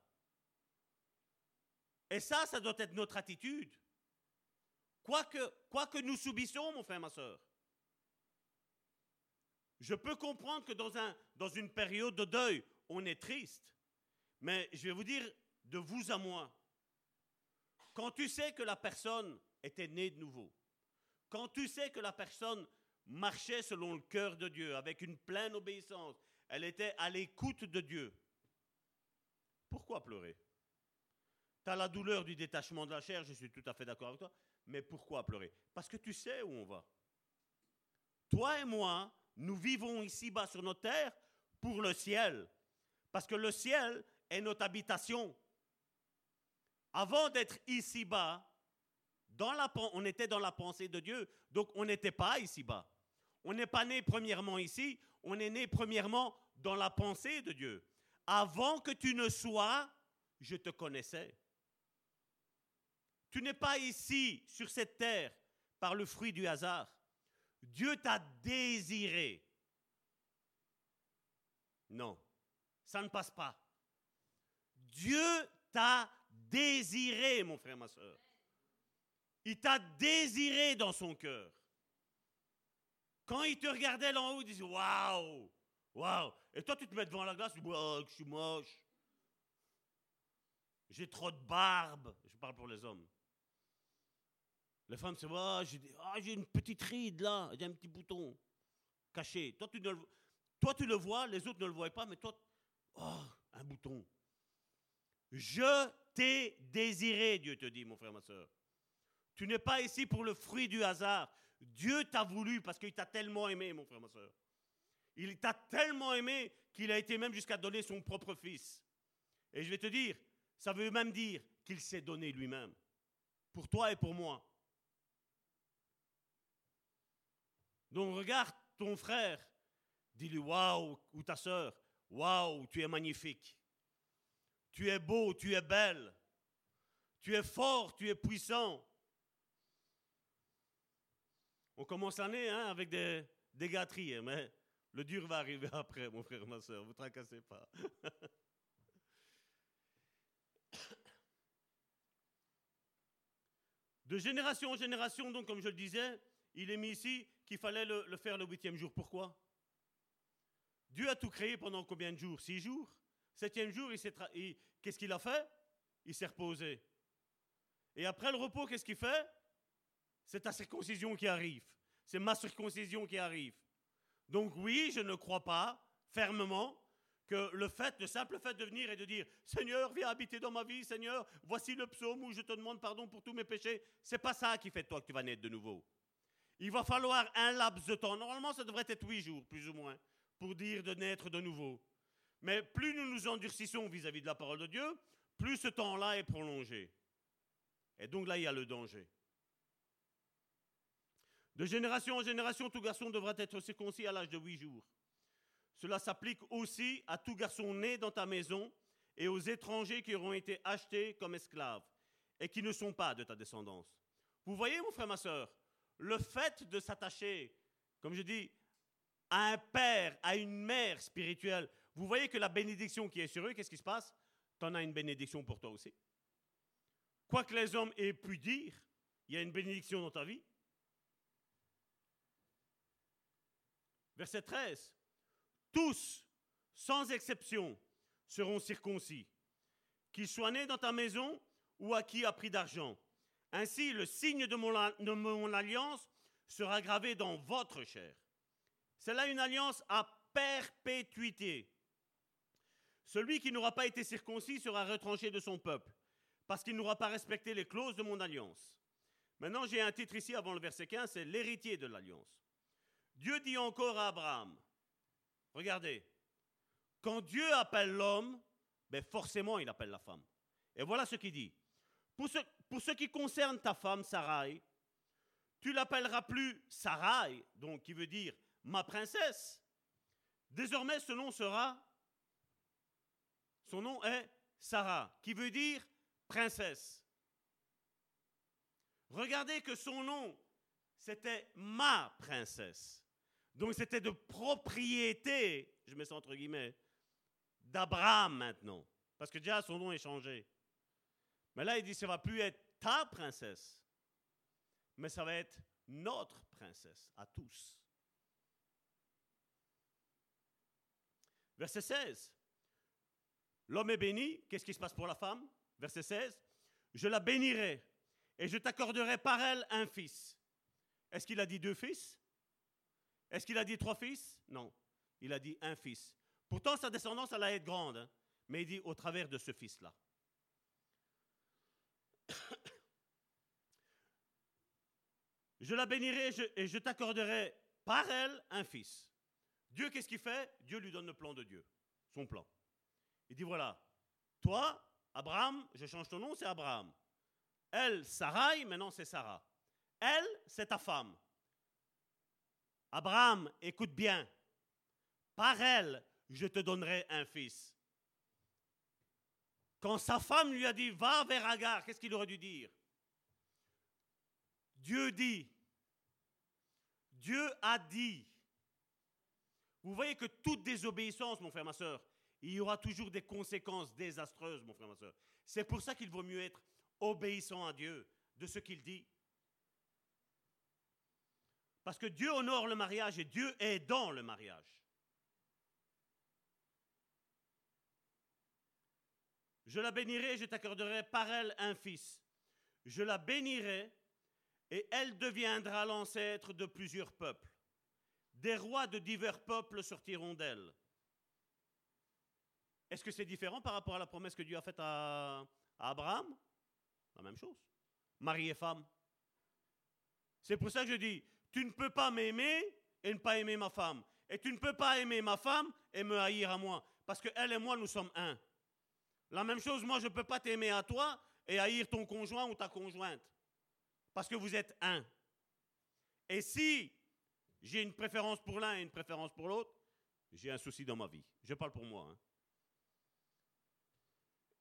Et ça, ça doit être notre attitude. Quoi que, quoi que nous subissons, mon frère, ma soeur. Je peux comprendre que dans, un, dans une période de deuil, on est triste. Mais je vais vous dire, de vous à moi, quand tu sais que la personne était née de nouveau, quand tu sais que la personne marchait selon le cœur de Dieu, avec une pleine obéissance, elle était à l'écoute de Dieu, pourquoi pleurer? Tu as la douleur du détachement de la chair, je suis tout à fait d'accord avec toi, mais pourquoi pleurer? Parce que tu sais où on va. Toi et moi, nous vivons ici-bas sur notre terre pour le ciel. Parce que le ciel est notre habitation. Avant d'être ici-bas, on était dans la pensée de Dieu, donc on n'était pas ici-bas. On n'est pas né premièrement ici, on est né premièrement dans la pensée de Dieu. Avant que tu ne sois, je te connaissais. Tu n'es pas ici, sur cette terre, par le fruit du hasard. Dieu t'a désiré. Non, ça ne passe pas. Dieu t'a désiré, mon frère, ma soeur. Il t'a désiré dans son cœur. Quand il te regardait là haut, il disait Waouh, waouh. Et toi, tu te mets devant la glace, tu dis oh, je suis moche. J'ai trop de barbe. Je parle pour les hommes. Les femmes, c'est oh, j'ai une petite ride là, j'ai un petit bouton caché. Toi tu, ne, toi, tu le vois, les autres ne le voient pas, mais toi, oh, un bouton. Je t'ai désiré, Dieu te dit, mon frère, ma soeur. Tu n'es pas ici pour le fruit du hasard. Dieu t'a voulu parce qu'il t'a tellement aimé, mon frère, ma soeur. Il t'a tellement aimé qu'il a été même jusqu'à donner son propre fils. Et je vais te dire, ça veut même dire qu'il s'est donné lui-même. Pour toi et pour moi. Donc regarde ton frère, dis-lui waouh, ou ta soeur, waouh, tu es magnifique. Tu es beau, tu es belle. Tu es fort, tu es puissant. On commence l'année hein, avec des, gâteries, hein, mais le dur va arriver après, mon frère, ma soeur, vous tracassez pas. De génération en génération, donc, comme je le disais, il est mis ici qu'il fallait le, faire le huitième jour. Pourquoi? Dieu a tout créé pendant combien de jours? Six jours? Septième jour, qu'est-ce qu'il a fait? Il s'est reposé. Et après le repos, qu'est-ce qu'il fait? C'est ta circoncision qui arrive. C'est ma circoncision qui arrive. Donc oui, je ne crois pas fermement que le fait, le simple fait de venir et de dire Seigneur, viens habiter dans ma vie, Seigneur, voici le psaume où je te demande pardon pour tous mes péchés, c'est pas ça qui fait toi que tu vas naître de nouveau. Il va falloir un laps de temps. Normalement, ça devrait être huit jours, plus ou moins, pour dire de naître de nouveau. Mais plus nous nous endurcissons vis-à-vis -vis de la parole de Dieu, plus ce temps-là est prolongé. Et donc là, il y a le danger. De génération en génération, tout garçon devra être circoncis à l'âge de huit jours. Cela s'applique aussi à tout garçon né dans ta maison et aux étrangers qui auront été achetés comme esclaves et qui ne sont pas de ta descendance. Vous voyez, mon frère, ma soeur, le fait de s'attacher, comme je dis, à un père, à une mère spirituelle, vous voyez que la bénédiction qui est sur eux, qu'est-ce qui se passe? Tu en as une bénédiction pour toi aussi. Quoi que les hommes aient pu dire, il y a une bénédiction dans ta vie. Verset 13. Tous, sans exception, seront circoncis, qu'ils soient nés dans ta maison ou à prix d'argent. Ainsi, le signe de mon, alliance sera gravé dans votre chair. C'est là une alliance à perpétuité. Celui qui n'aura pas été circoncis sera retranché de son peuple. parce qu'il n'aura pas respecté les clauses de mon alliance. Maintenant, j'ai un titre ici avant le verset 15, c'est l'héritier de l'alliance. Dieu dit encore à Abraham, regardez, quand Dieu appelle l'homme, ben forcément il appelle la femme. Et voilà ce qu'il dit. Pour ce, pour ce qui concerne ta femme, Sarai, tu l'appelleras plus Sarai, donc qui veut dire ma princesse. Désormais, ce nom sera, son nom est Sarah, qui veut dire princesse. Regardez que son nom, c'était ma princesse. Donc c'était de propriété, je mets ça entre guillemets, d'Abraham maintenant. Parce que déjà son nom est changé. Mais là, il dit, ça va plus être ta princesse, mais ça va être notre princesse à tous. Verset 16. L'homme est béni. Qu'est-ce qui se passe pour la femme? Verset 16. Je la bénirai et je t'accorderai par elle un fils. Est-ce qu'il a dit deux fils? Est-ce qu'il a dit trois fils? Non. Il a dit un fils. Pourtant, sa descendance allait être grande. Hein. mais il dit au travers de ce fils-là. je la bénirai et je, t'accorderai par elle un fils. Dieu, qu'est-ce qu'il fait? Dieu lui donne le plan de Dieu, son plan. Il dit voilà, toi, Abraham, je change ton nom, c'est Abraham. Elle, Sarai, maintenant c'est Sarah. Elle, c'est ta femme. Abraham, écoute bien. Par elle, je te donnerai un fils. Quand sa femme lui a dit, va vers Agar, qu'est-ce qu'il aurait dû dire? Dieu dit. Dieu a dit. Vous voyez que toute désobéissance, mon frère, ma soeur, il y aura toujours des conséquences désastreuses, mon frère, ma soeur. C'est pour ça qu'il vaut mieux être obéissant à Dieu de ce qu'il dit. Parce que Dieu honore le mariage et Dieu est dans le mariage. Je la bénirai, je t'accorderai par elle un fils. Je la bénirai et elle deviendra l'ancêtre de plusieurs peuples. Des rois de divers peuples sortiront d'elle. Est-ce que c'est différent par rapport à la promesse que Dieu a faite à, Abraham? La même chose. Mari et femme. C'est pour ça que je dis, tu ne peux pas m'aimer et ne pas aimer ma femme. Et tu ne peux pas aimer ma femme et me haïr à moi. Parce qu'elle et moi, nous sommes un. La même chose, moi, je ne peux pas t'aimer à toi et haïr ton conjoint ou ta conjointe. Parce que vous êtes un. Et si j'ai une préférence pour l'un et une préférence pour l'autre, j'ai un souci dans ma vie. Je parle pour moi.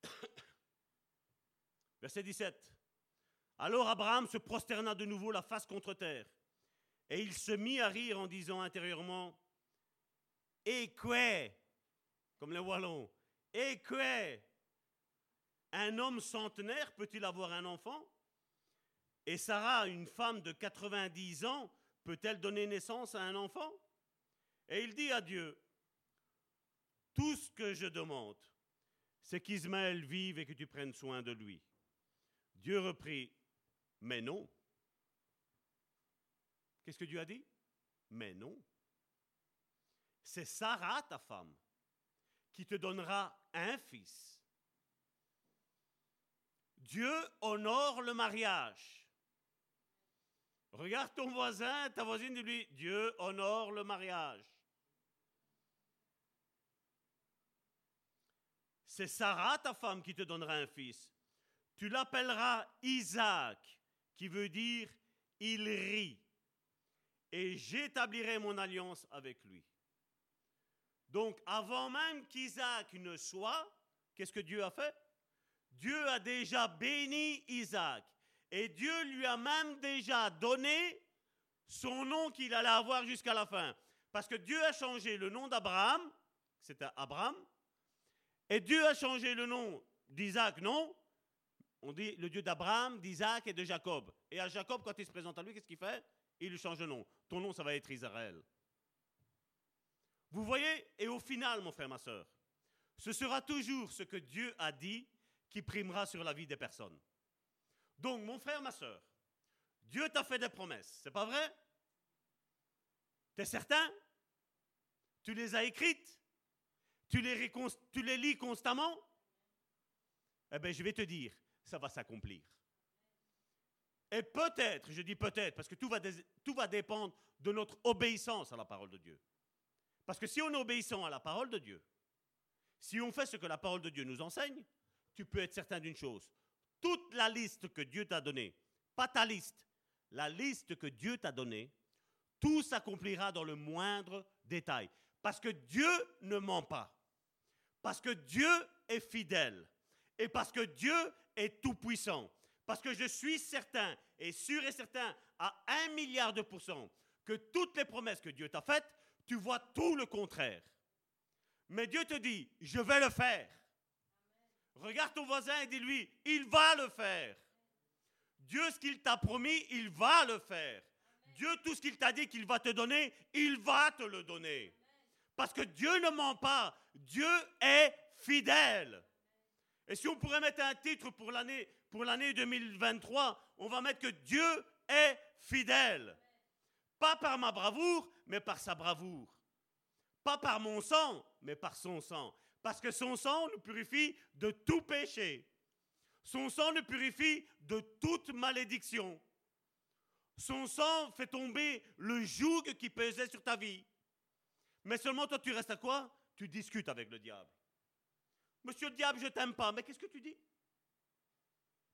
Hein. Verset 17. Alors Abraham se prosterna de nouveau la face contre terre. Et il se mit à rire en disant intérieurement, Et Comme les Wallons. Et Un homme centenaire peut-il avoir un enfant? Et Sarah, une femme de 90 ans, peut-elle donner naissance à un enfant? Et il dit à Dieu, tout ce que je demande, c'est qu'Ismaël vive et que tu prennes soin de lui. Dieu reprit, mais non. Qu'est-ce que Dieu a dit? Mais non. C'est Sarah, ta femme, qui te donnera un fils. Dieu honore le mariage. Regarde ton voisin, ta voisine, et lui, Dieu honore le mariage. C'est Sarah, ta femme, qui te donnera un fils. Tu l'appelleras Isaac, qui veut dire il rit. Et j'établirai mon alliance avec lui. Donc, avant même qu'Isaac ne soit, qu'est-ce que Dieu a fait? Dieu a déjà béni Isaac. Et Dieu lui a même déjà donné son nom qu'il allait avoir jusqu'à la fin. Parce que Dieu a changé le nom d'Abraham, c'était Abraham, et Dieu a changé le nom d'Isaac, non? On dit le Dieu d'Abraham, d'Isaac et de Jacob. Et à Jacob, quand il se présente à lui, qu'est-ce qu'il fait? Il lui change le nom. Ton nom, ça va être Israël. Vous voyez Et au final, mon frère, ma soeur, ce sera toujours ce que Dieu a dit qui primera sur la vie des personnes. Donc, mon frère, ma soeur, Dieu t'a fait des promesses, c'est pas vrai? Tu es certain? Tu les as écrites? Tu les, tu les lis constamment? Eh bien, je vais te dire, ça va s'accomplir. Et peut-être, je dis peut-être, parce que tout va, tout va dépendre de notre obéissance à la parole de Dieu. Parce que si on est à la parole de Dieu, si on fait ce que la parole de Dieu nous enseigne, tu peux être certain d'une chose. Toute la liste que Dieu t'a donnée, pas ta liste, la liste que Dieu t'a donnée, tout s'accomplira dans le moindre détail. Parce que Dieu ne ment pas. Parce que Dieu est fidèle. Et parce que Dieu est tout-puissant. Parce que je suis certain et sûr et certain à un milliard de pourcents que toutes les promesses que Dieu t'a faites, tu vois tout le contraire. Mais Dieu te dit, je vais le faire. Regarde ton voisin et dis-lui, il va le faire. Dieu, ce qu'il t'a promis, il va le faire. Dieu, tout ce qu'il t'a dit qu'il va te donner, il va te le donner. Parce que Dieu ne ment pas. Dieu est fidèle. Et si on pourrait mettre un titre pour l'année pour l'année 2023, on va mettre que Dieu est fidèle. Pas par ma bravoure, mais par sa bravoure. Pas par mon sang, mais par son sang. Parce que son sang nous purifie de tout péché. Son sang nous purifie de toute malédiction. Son sang fait tomber le joug qui pesait sur ta vie. Mais seulement toi, tu restes à quoi? Tu discutes avec le diable. Monsieur le diable, je t'aime pas. Mais qu'est-ce que tu dis?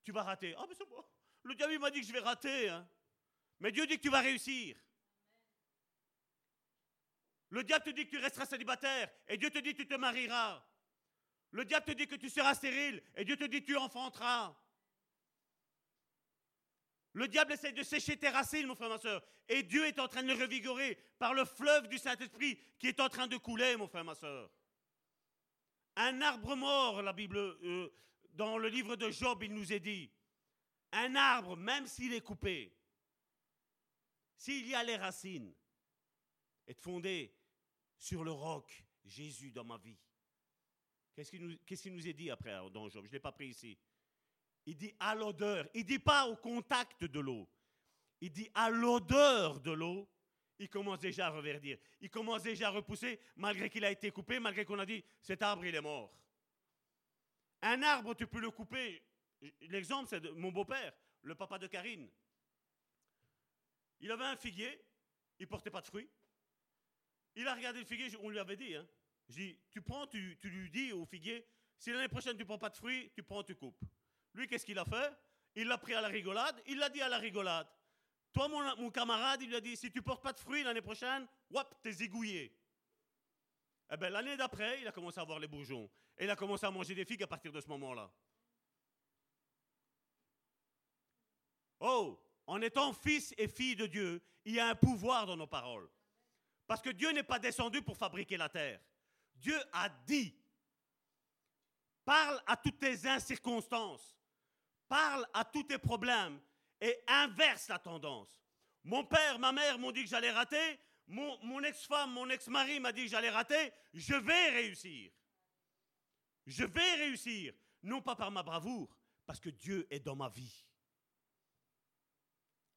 Tu vas rater. Ah, mais c'est bon. Le diable m'a dit que je vais rater. Hein. Mais Dieu dit que tu vas réussir. Le diable te dit que tu resteras célibataire. Et Dieu te dit que tu te marieras. Le diable te dit que tu seras stérile. Et Dieu te dit que tu enfanteras. Le diable essaie de sécher tes racines, mon frère, ma soeur. Et Dieu est en train de le revigorer par le fleuve du Saint-Esprit qui est en train de couler, mon frère, ma soeur. Un arbre mort, la Bible, euh, dans le livre de Job, il nous est dit. Un arbre, même s'il est coupé, s'il y a les racines, est fondé sur le roc, Jésus dans ma vie. Qu'est-ce qu'il nous, est dit après dans Job? Je ne l'ai pas pris ici. Il dit à l'odeur. Il dit pas au contact de l'eau. Il dit à l'odeur de l'eau. Il commence déjà à reverdir. Il commence déjà à repousser, malgré qu'il a été coupé, malgré qu'on a dit cet arbre, il est mort. Un arbre, tu peux le couper. L'exemple, c'est de mon beau-père, le papa de Karine. Il avait un figuier, il portait pas de fruits. Il a regardé le figuier, on lui avait dit. Hein. Je dis, tu prends, tu, lui dis au figuier, si l'année prochaine tu prends pas de fruits, tu prends, tu coupes. Lui, qu'est-ce qu'il a fait? Il l'a pris à la rigolade, il l'a dit à la rigolade. Toi, mon, camarade, il lui a dit, si tu portes pas de fruits l'année prochaine, wop, t'es zigouillé. Eh bien, l'année d'après, il a commencé à avoir les bourgeons. Et il a commencé à manger des figues à partir de ce moment-là. Oh, en étant fils et fille de Dieu, il y a un pouvoir dans nos paroles. Parce que Dieu n'est pas descendu pour fabriquer la terre. Dieu a dit, parle à toutes tes incirconstances. Parle à tous tes problèmes et inverse la tendance. Mon père, ma mère m'ont dit que j'allais rater. Mon, ex-femme, mon ex-mari m'a dit que j'allais rater. Je vais réussir. Je vais réussir. Non pas par ma bravoure, parce que Dieu est dans ma vie.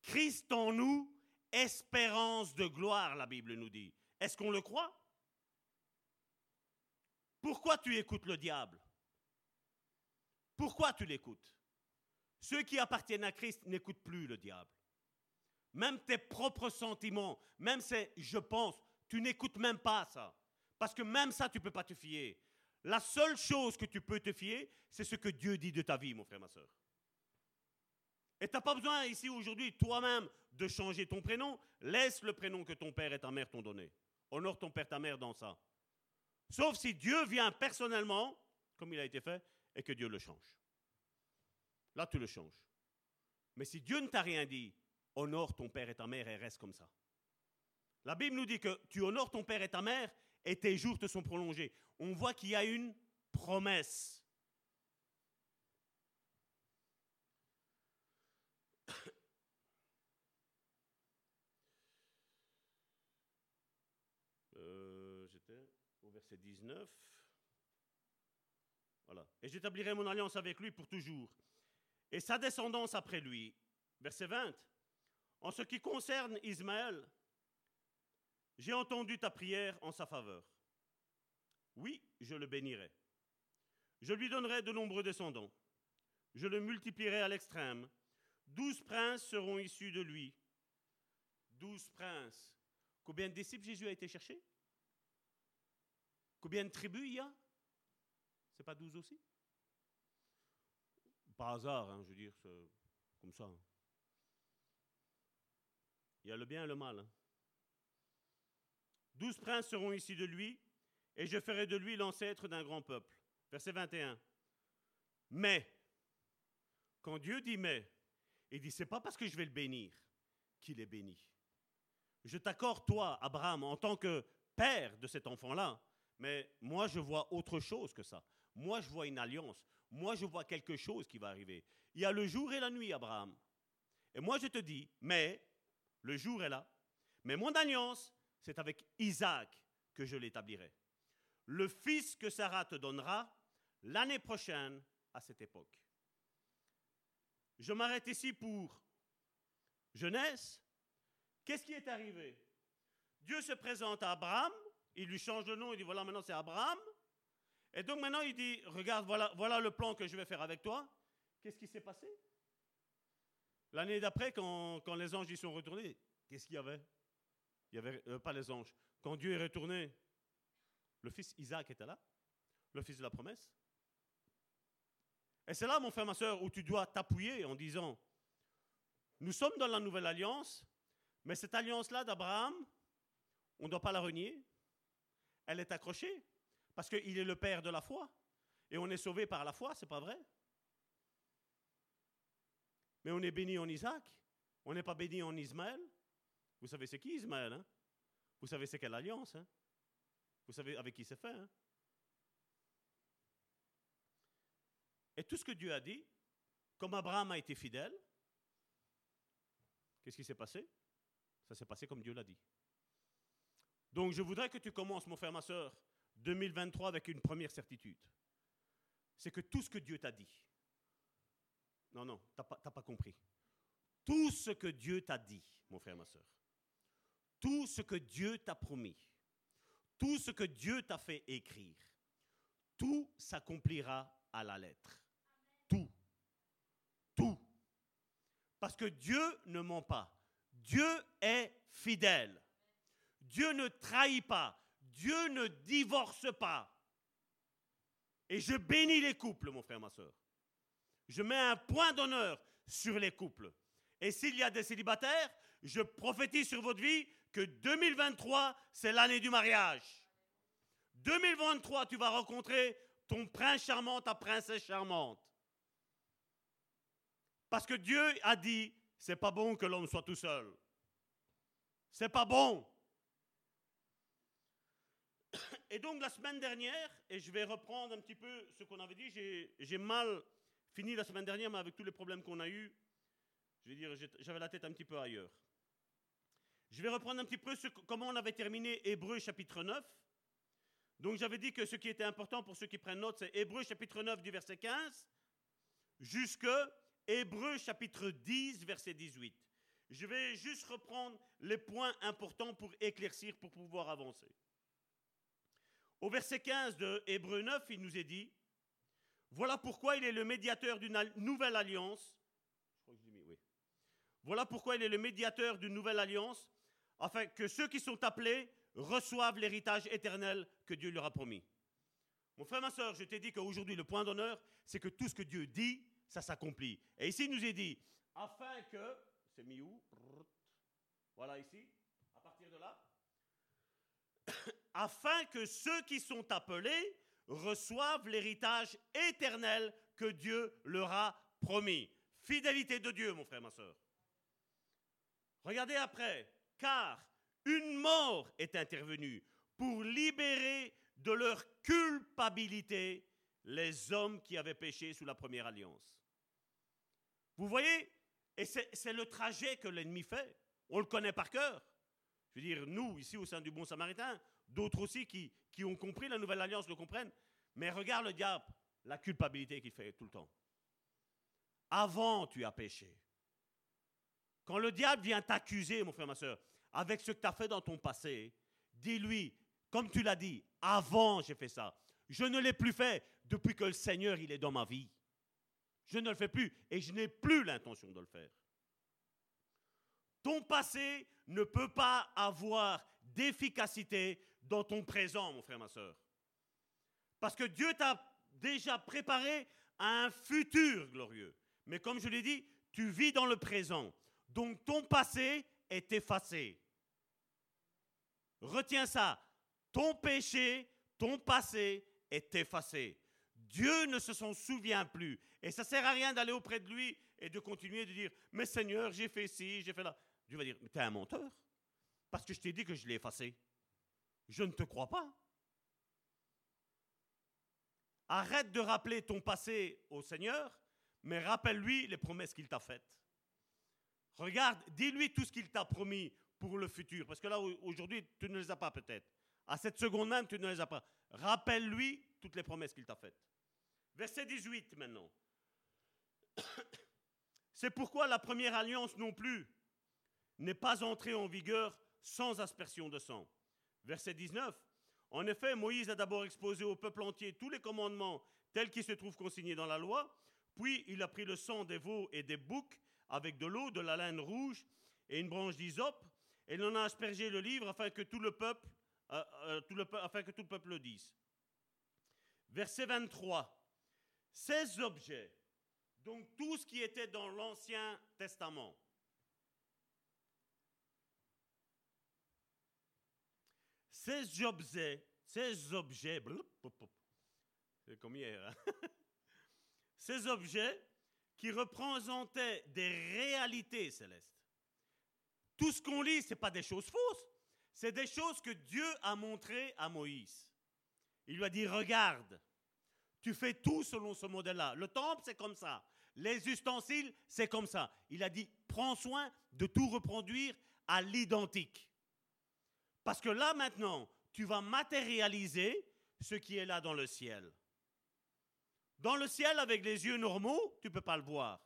Christ en nous, espérance de gloire, la Bible nous dit. Est-ce qu'on le croit? Pourquoi tu écoutes le diable? Pourquoi tu l'écoutes? Ceux qui appartiennent à Christ n'écoutent plus le diable. Même tes propres sentiments, même c'est je pense, tu n'écoutes même pas ça. Parce que même ça, tu ne peux pas te fier. La seule chose que tu peux te fier, c'est ce que Dieu dit de ta vie, mon frère, ma soeur. Et tu n'as pas besoin ici aujourd'hui, toi-même, de changer ton prénom. Laisse le prénom que ton père et ta mère t'ont donné. Honore ton père ta mère dans ça. Sauf si Dieu vient personnellement, comme il a été fait, et que Dieu le change. Là, tu le changes. Mais si Dieu ne t'a rien dit, honore ton père et ta mère et reste comme ça. La Bible nous dit que tu honores ton père et ta mère et tes jours te sont prolongés. On voit qu'il y a une promesse. Euh, j'étais au verset 19. Voilà. Et j'établirai mon alliance avec lui pour toujours et sa descendance après lui. Verset 20. En ce qui concerne Ismaël, j'ai entendu ta prière en sa faveur. Oui, je le bénirai. Je lui donnerai de nombreux descendants. je le multiplierai à l'extrême. Douze princes seront issus de lui. Douze princes. Combien de disciples Jésus a été cherché Combien de tribus il y a? C'est pas douze aussi? Par hasard, hein, je veux dire, comme ça. Il y a le bien et le mal. Hein. Douze princes seront ici de lui, et je ferai de lui l'ancêtre d'un grand peuple. Verset 21. Mais, quand Dieu dit mais, il dit, c'est pas parce que je vais le bénir qu'il est béni. Je t'accorde, toi, Abraham, en tant que père de cet enfant-là, mais moi, je vois autre chose que ça. Moi, je vois une alliance. Moi, je vois quelque chose qui va arriver. Il y a le jour et la nuit, Abraham. Et moi, je te dis, mais le jour est là. Mais mon alliance, c'est avec Isaac que je l'établirai. Le fils que Sarah te donnera l'année prochaine à cette époque. Je m'arrête ici pour jeunesse. Qu'est-ce qui est arrivé? Dieu se présente à Abraham, il lui change le nom, il dit voilà maintenant c'est Abraham. Et donc maintenant il dit regarde voilà, voilà le plan que je vais faire avec toi. Qu'est-ce qui s'est passé? L'année d'après, quand, les anges y sont retournés, qu'est-ce qu'il y avait? Il n'y avait euh, pas les anges. Quand Dieu est retourné, le fils Isaac était là, le fils de la promesse. Et c'est là, mon frère, ma soeur, où tu dois t'appuyer en disant, nous sommes dans la nouvelle alliance, mais cette alliance-là d'Abraham, on ne doit pas la renier. Elle est accrochée, parce qu'il est le père de la foi. Et on est sauvé par la foi, c'est pas vrai? Mais on est béni en Isaac. On n'est pas béni en Ismaël. Vous savez c'est qui Ismaël hein? Vous savez c'est quelle alliance hein? Vous savez avec qui c'est fait hein? Et tout ce que Dieu a dit, comme Abraham a été fidèle, qu'est-ce qui s'est passé? Ça s'est passé comme Dieu l'a dit. Donc je voudrais que tu commences, mon frère, ma soeur, 2023 avec une première certitude. C'est que tout ce que Dieu t'a dit, non, non, tu n'as pas, pas compris. Tout ce que Dieu t'a dit, mon frère, ma soeur, tout ce que Dieu t'a promis, tout ce que Dieu t'a fait écrire, tout s'accomplira à la lettre. Tout. Tout. Parce que Dieu ne ment pas. Dieu est fidèle. Dieu ne trahit pas. Dieu ne divorce pas. Et je bénis les couples, mon frère, ma soeur je mets un point d'honneur sur les couples. Et s'il y a des célibataires, je prophétise sur votre vie que 2023, c'est l'année du mariage. 2023, tu vas rencontrer ton prince charmant, ta princesse charmante. Parce que Dieu a dit, c'est pas bon que l'homme soit tout seul. C'est pas bon. Et donc la semaine dernière, et je vais reprendre un petit peu ce qu'on avait dit, j'ai mal Fini la semaine dernière, mais avec tous les problèmes qu'on a eus, je veux dire, j'avais la tête un petit peu ailleurs. Je vais reprendre un petit peu comment on avait terminé Hébreu chapitre 9. Donc j'avais dit que ce qui était important pour ceux qui prennent note, c'est Hébreu chapitre 9 du verset 15 jusque Hébreu chapitre 10 verset 18. Je vais juste reprendre les points importants pour éclaircir, pour pouvoir avancer. Au verset 15 de Hébreu 9, il nous est dit, voilà pourquoi il est le médiateur d'une nouvelle alliance. Voilà pourquoi il est le médiateur d'une nouvelle alliance, afin que ceux qui sont appelés reçoivent l'héritage éternel que Dieu leur a promis. Mon frère, ma soeur, je t'ai dit qu'aujourd'hui, le point d'honneur, c'est que tout ce que Dieu dit, ça s'accomplit. Et ici, il nous est dit, afin que, c'est mis où? Voilà ici, à partir de là, afin que ceux qui sont appelés reçoivent l'héritage éternel que Dieu leur a promis. Fidélité de Dieu, mon frère, ma soeur. Regardez après, car une mort est intervenue pour libérer de leur culpabilité les hommes qui avaient péché sous la première alliance. Vous voyez Et c'est le trajet que l'ennemi fait. On le connaît par cœur. Je veux dire, nous, ici au sein du Bon Samaritain, D'autres aussi qui, ont compris la nouvelle alliance le comprennent. Mais regarde le diable, la culpabilité qu'il fait tout le temps. Avant, tu as péché. Quand le diable vient t'accuser, mon frère, ma soeur, avec ce que tu as fait dans ton passé, dis-lui, comme tu l'as dit, avant j'ai fait ça. Je ne l'ai plus fait depuis que le Seigneur, est dans ma vie. Je ne le fais plus et je n'ai plus l'intention de le faire. Ton passé ne peut pas avoir d'efficacité dans ton présent, mon frère, ma soeur. Parce que Dieu t'a déjà préparé à un futur glorieux. Mais comme je l'ai dit, tu vis dans le présent. Donc ton passé est effacé. Retiens ça. Ton péché, ton passé est effacé. Dieu ne se s'en souvient plus. Et ça ne sert à rien d'aller auprès de lui et de continuer de dire, mais Seigneur, j'ai fait ci, j'ai fait là. Dieu va dire, mais tu es un menteur. Parce que je t'ai dit que je l'ai effacé. Je ne te crois pas. Arrête de rappeler ton passé au Seigneur, mais rappelle-lui les promesses qu'il t'a faites. Regarde, dis-lui tout ce qu'il t'a promis pour le futur. Parce que là, aujourd'hui, tu ne les as pas peut-être. À cette seconde même, tu ne les as pas. Rappelle-lui toutes les promesses qu'il t'a faites. Verset 18 maintenant. C'est pourquoi la première alliance non plus n'est pas entrée en vigueur sans aspersion de sang. Verset 19. En effet, Moïse a d'abord exposé au peuple entier tous les commandements tels qu'ils se trouvent consignés dans la loi, puis il a pris le sang des veaux et des boucs avec de l'eau, de la laine rouge et une branche d'hysope, et il en a aspergé le livre afin que tout le peuple, euh, euh, afin que tout le peuple le dise. Verset 23. Ces objets, donc tout ce qui était dans l'Ancien Testament, ces objets, ces objets, c'est comme hier, hein? ces objets qui représentaient des réalités célestes. Tout ce qu'on lit, ce n'est pas des choses fausses, c'est des choses que Dieu a montrées à Moïse. Il lui a dit, regarde, tu fais tout selon ce modèle-là. Le temple, c'est comme ça. Les ustensiles, c'est comme ça. Il a dit, prends soin de tout reproduire à l'identique. Parce que là maintenant, tu vas matérialiser ce qui est là dans le ciel. Dans le ciel, avec les yeux normaux, tu ne peux pas le voir.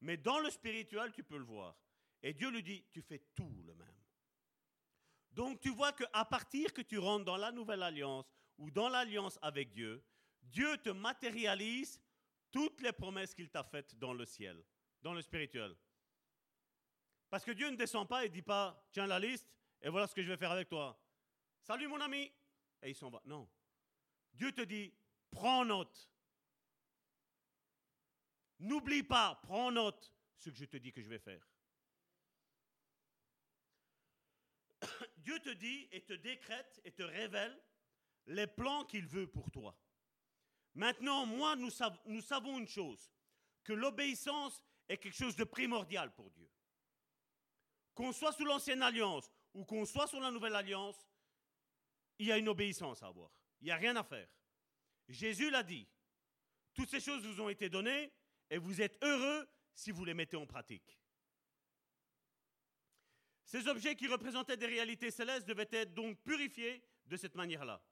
Mais dans le spirituel, tu peux le voir. Et Dieu lui dit, tu fais tout le même. Donc tu vois qu'à partir que tu rentres dans la nouvelle alliance ou dans l'alliance avec Dieu, Dieu te matérialise toutes les promesses qu'il t'a faites dans le ciel, dans le spirituel. Parce que Dieu ne descend pas et dit pas, tiens la liste, et voilà ce que je vais faire avec toi. Salut mon ami. Et il s'en va. Non. Dieu te dit, prends note. N'oublie pas, prends note ce que je te dis que je vais faire. Dieu te dit et te décrète et te révèle les plans qu'il veut pour toi. Maintenant, moi, nous, nous savons une chose, que l'obéissance est quelque chose de primordial pour Dieu. Qu'on soit sous l'ancienne alliance ou qu'on soit sous la nouvelle alliance, il y a une obéissance à avoir. Il n'y a rien à faire. Jésus l'a dit. Toutes ces choses vous ont été données et vous êtes heureux si vous les mettez en pratique. Ces objets qui représentaient des réalités célestes devaient être donc purifiés de cette manière-là.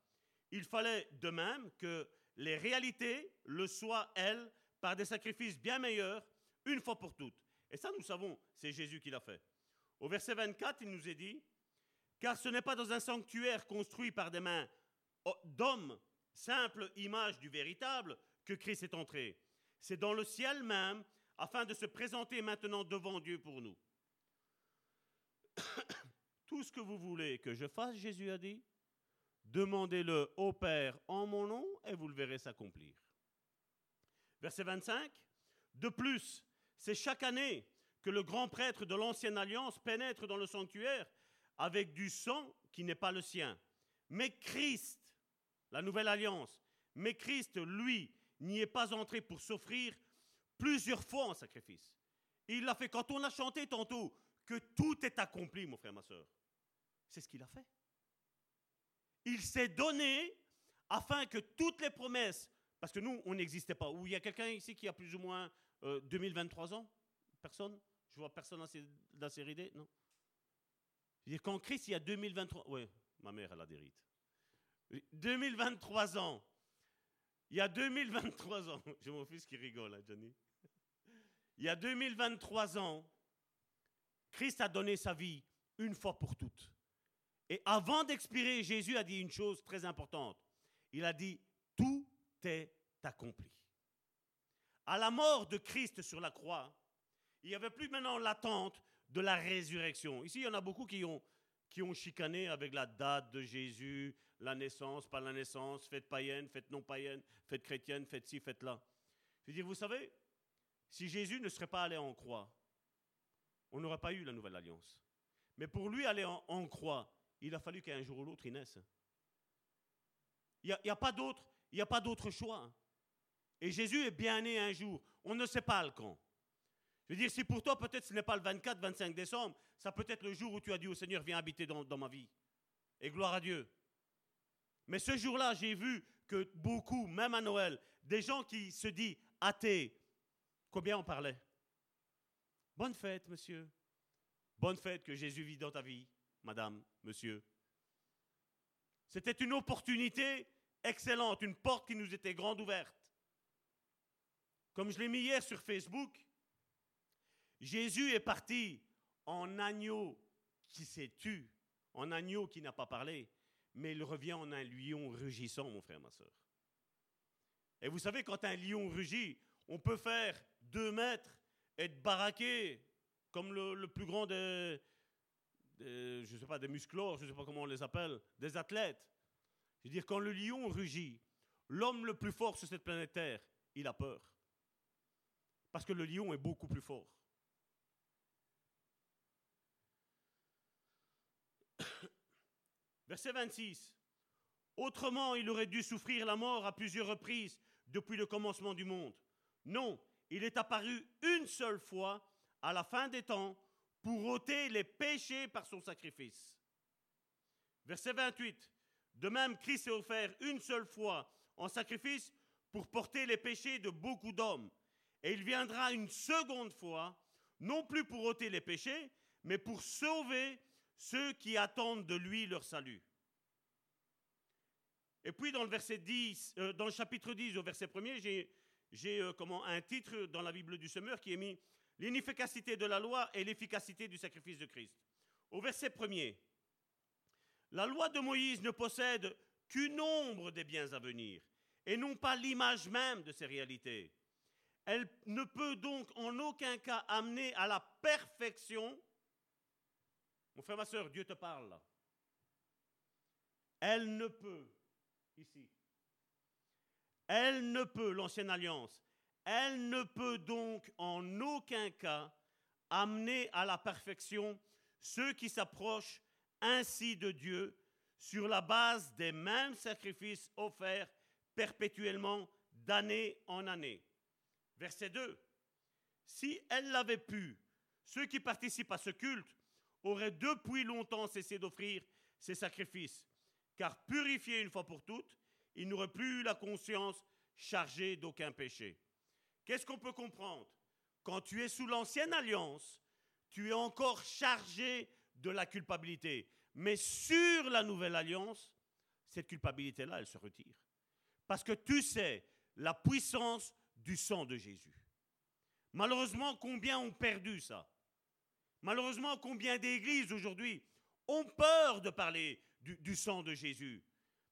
Il fallait de même que les réalités le soient, elles, par des sacrifices bien meilleurs, une fois pour toutes. Et ça, nous savons, c'est Jésus qui l'a fait. Au verset 24, il nous est dit, car ce n'est pas dans un sanctuaire construit par des mains d'hommes, simple image du véritable, que Christ est entré. C'est dans le ciel même, afin de se présenter maintenant devant Dieu pour nous. Tout ce que vous voulez que je fasse, Jésus a dit, demandez-le au Père en mon nom et vous le verrez s'accomplir. Verset 25. De plus, c'est chaque année que le grand prêtre de l'ancienne alliance pénètre dans le sanctuaire avec du sang qui n'est pas le sien. Mais Christ, la nouvelle alliance, mais Christ, lui, n'y est pas entré pour s'offrir plusieurs fois en sacrifice. Il l'a fait quand on a chanté tantôt que tout est accompli, mon frère, ma soeur. C'est ce qu'il a fait. Il s'est donné afin que toutes les promesses, parce que nous, on n'existait pas. Ou il y a quelqu'un ici qui a plus ou moins 2023 euh, ans? Personne? Je vois personne dans la série D Non dire, quand Christ, il y a 2023, oui, ma mère, elle a des rites. 2023 ans. Il y a 2023 ans. J'ai mon fils qui rigole, hein, Johnny. Il y a 2023 ans, Christ a donné sa vie une fois pour toutes. Et avant d'expirer, Jésus a dit une chose très importante. Il a dit, tout est accompli. à la mort de Christ sur la croix, il n'y avait plus maintenant l'attente de la résurrection. Ici, il y en a beaucoup qui ont, chicané avec la date de Jésus, la naissance, pas la naissance, fête païenne, fête non païenne, fête chrétienne, fête ci, fête là. Je veux dire, vous savez, si Jésus ne serait pas allé en croix, on n'aurait pas eu la nouvelle alliance. Mais pour lui aller en, croix, il a fallu qu'un jour ou l'autre il naisse. Il n'y a, a, pas d'autre choix. Et Jésus est bien né un jour. On ne sait pas le quand. Je veux dire, si pour toi, peut-être ce n'est pas le 24, 25 décembre, ça peut être le jour où tu as dit au Seigneur, viens habiter dans, dans ma vie. Et gloire à Dieu. Mais ce jour-là, j'ai vu que beaucoup, même à Noël, des gens qui se disent athées, combien on parlait Bonne fête, monsieur. Bonne fête que Jésus vit dans ta vie, madame, monsieur. C'était une opportunité excellente, une porte qui nous était grande ouverte. Comme je l'ai mis hier sur Facebook, Jésus est parti en agneau qui s'est tu, en agneau qui n'a pas parlé, mais il revient en un lion rugissant, mon frère, ma soeur. Et vous savez, quand un lion rugit, on peut faire deux mètres, être baraqué, comme le, plus grand des, sais pas, des musclores, je ne sais pas comment on les appelle, des athlètes. Je veux dire, quand le lion rugit, l'homme le plus fort sur cette planète Terre, il a peur. Parce que le lion est beaucoup plus fort. Verset 26. Autrement, il aurait dû souffrir la mort à plusieurs reprises depuis le commencement du monde. Non, il est apparu une seule fois à la fin des temps pour ôter les péchés par son sacrifice. Verset 28. De même, Christ s'est offert une seule fois en sacrifice pour porter les péchés de beaucoup d'hommes. Et il viendra une seconde fois, non plus pour ôter les péchés, mais pour sauver ceux qui attendent de lui leur salut. Et puis dans le verset 10, euh, dans le chapitre 10 au verset 1er, j'ai, euh, comment, un titre dans la Bible du Semeur qui est mis L'inefficacité de la loi et l'efficacité du sacrifice de Christ. Au verset 1er, la loi de Moïse ne possède qu'une ombre des biens à venir et non pas l'image même de ces réalités. Elle ne peut donc en aucun cas amener à la perfection mon frère, ma soeur, Dieu te parle. Elle ne peut, ici, elle ne peut, l'ancienne alliance, elle ne peut donc en aucun cas amener à la perfection ceux qui s'approchent ainsi de Dieu sur la base des mêmes sacrifices offerts perpétuellement d'année en année. Verset 2. Si elle l'avait pu, ceux qui participent à ce culte aurait depuis longtemps cessé d'offrir ses sacrifices, car purifié une fois pour toutes, il n'aurait plus la conscience chargée d'aucun péché. Qu'est-ce qu'on peut comprendre? Quand tu es sous l'ancienne alliance, tu es encore chargé de la culpabilité. Mais sur la nouvelle alliance, cette culpabilité-là, elle se retire. Parce que tu sais la puissance du sang de Jésus. Malheureusement, combien ont perdu ça? Malheureusement, combien d'églises aujourd'hui ont peur de parler du, sang de Jésus?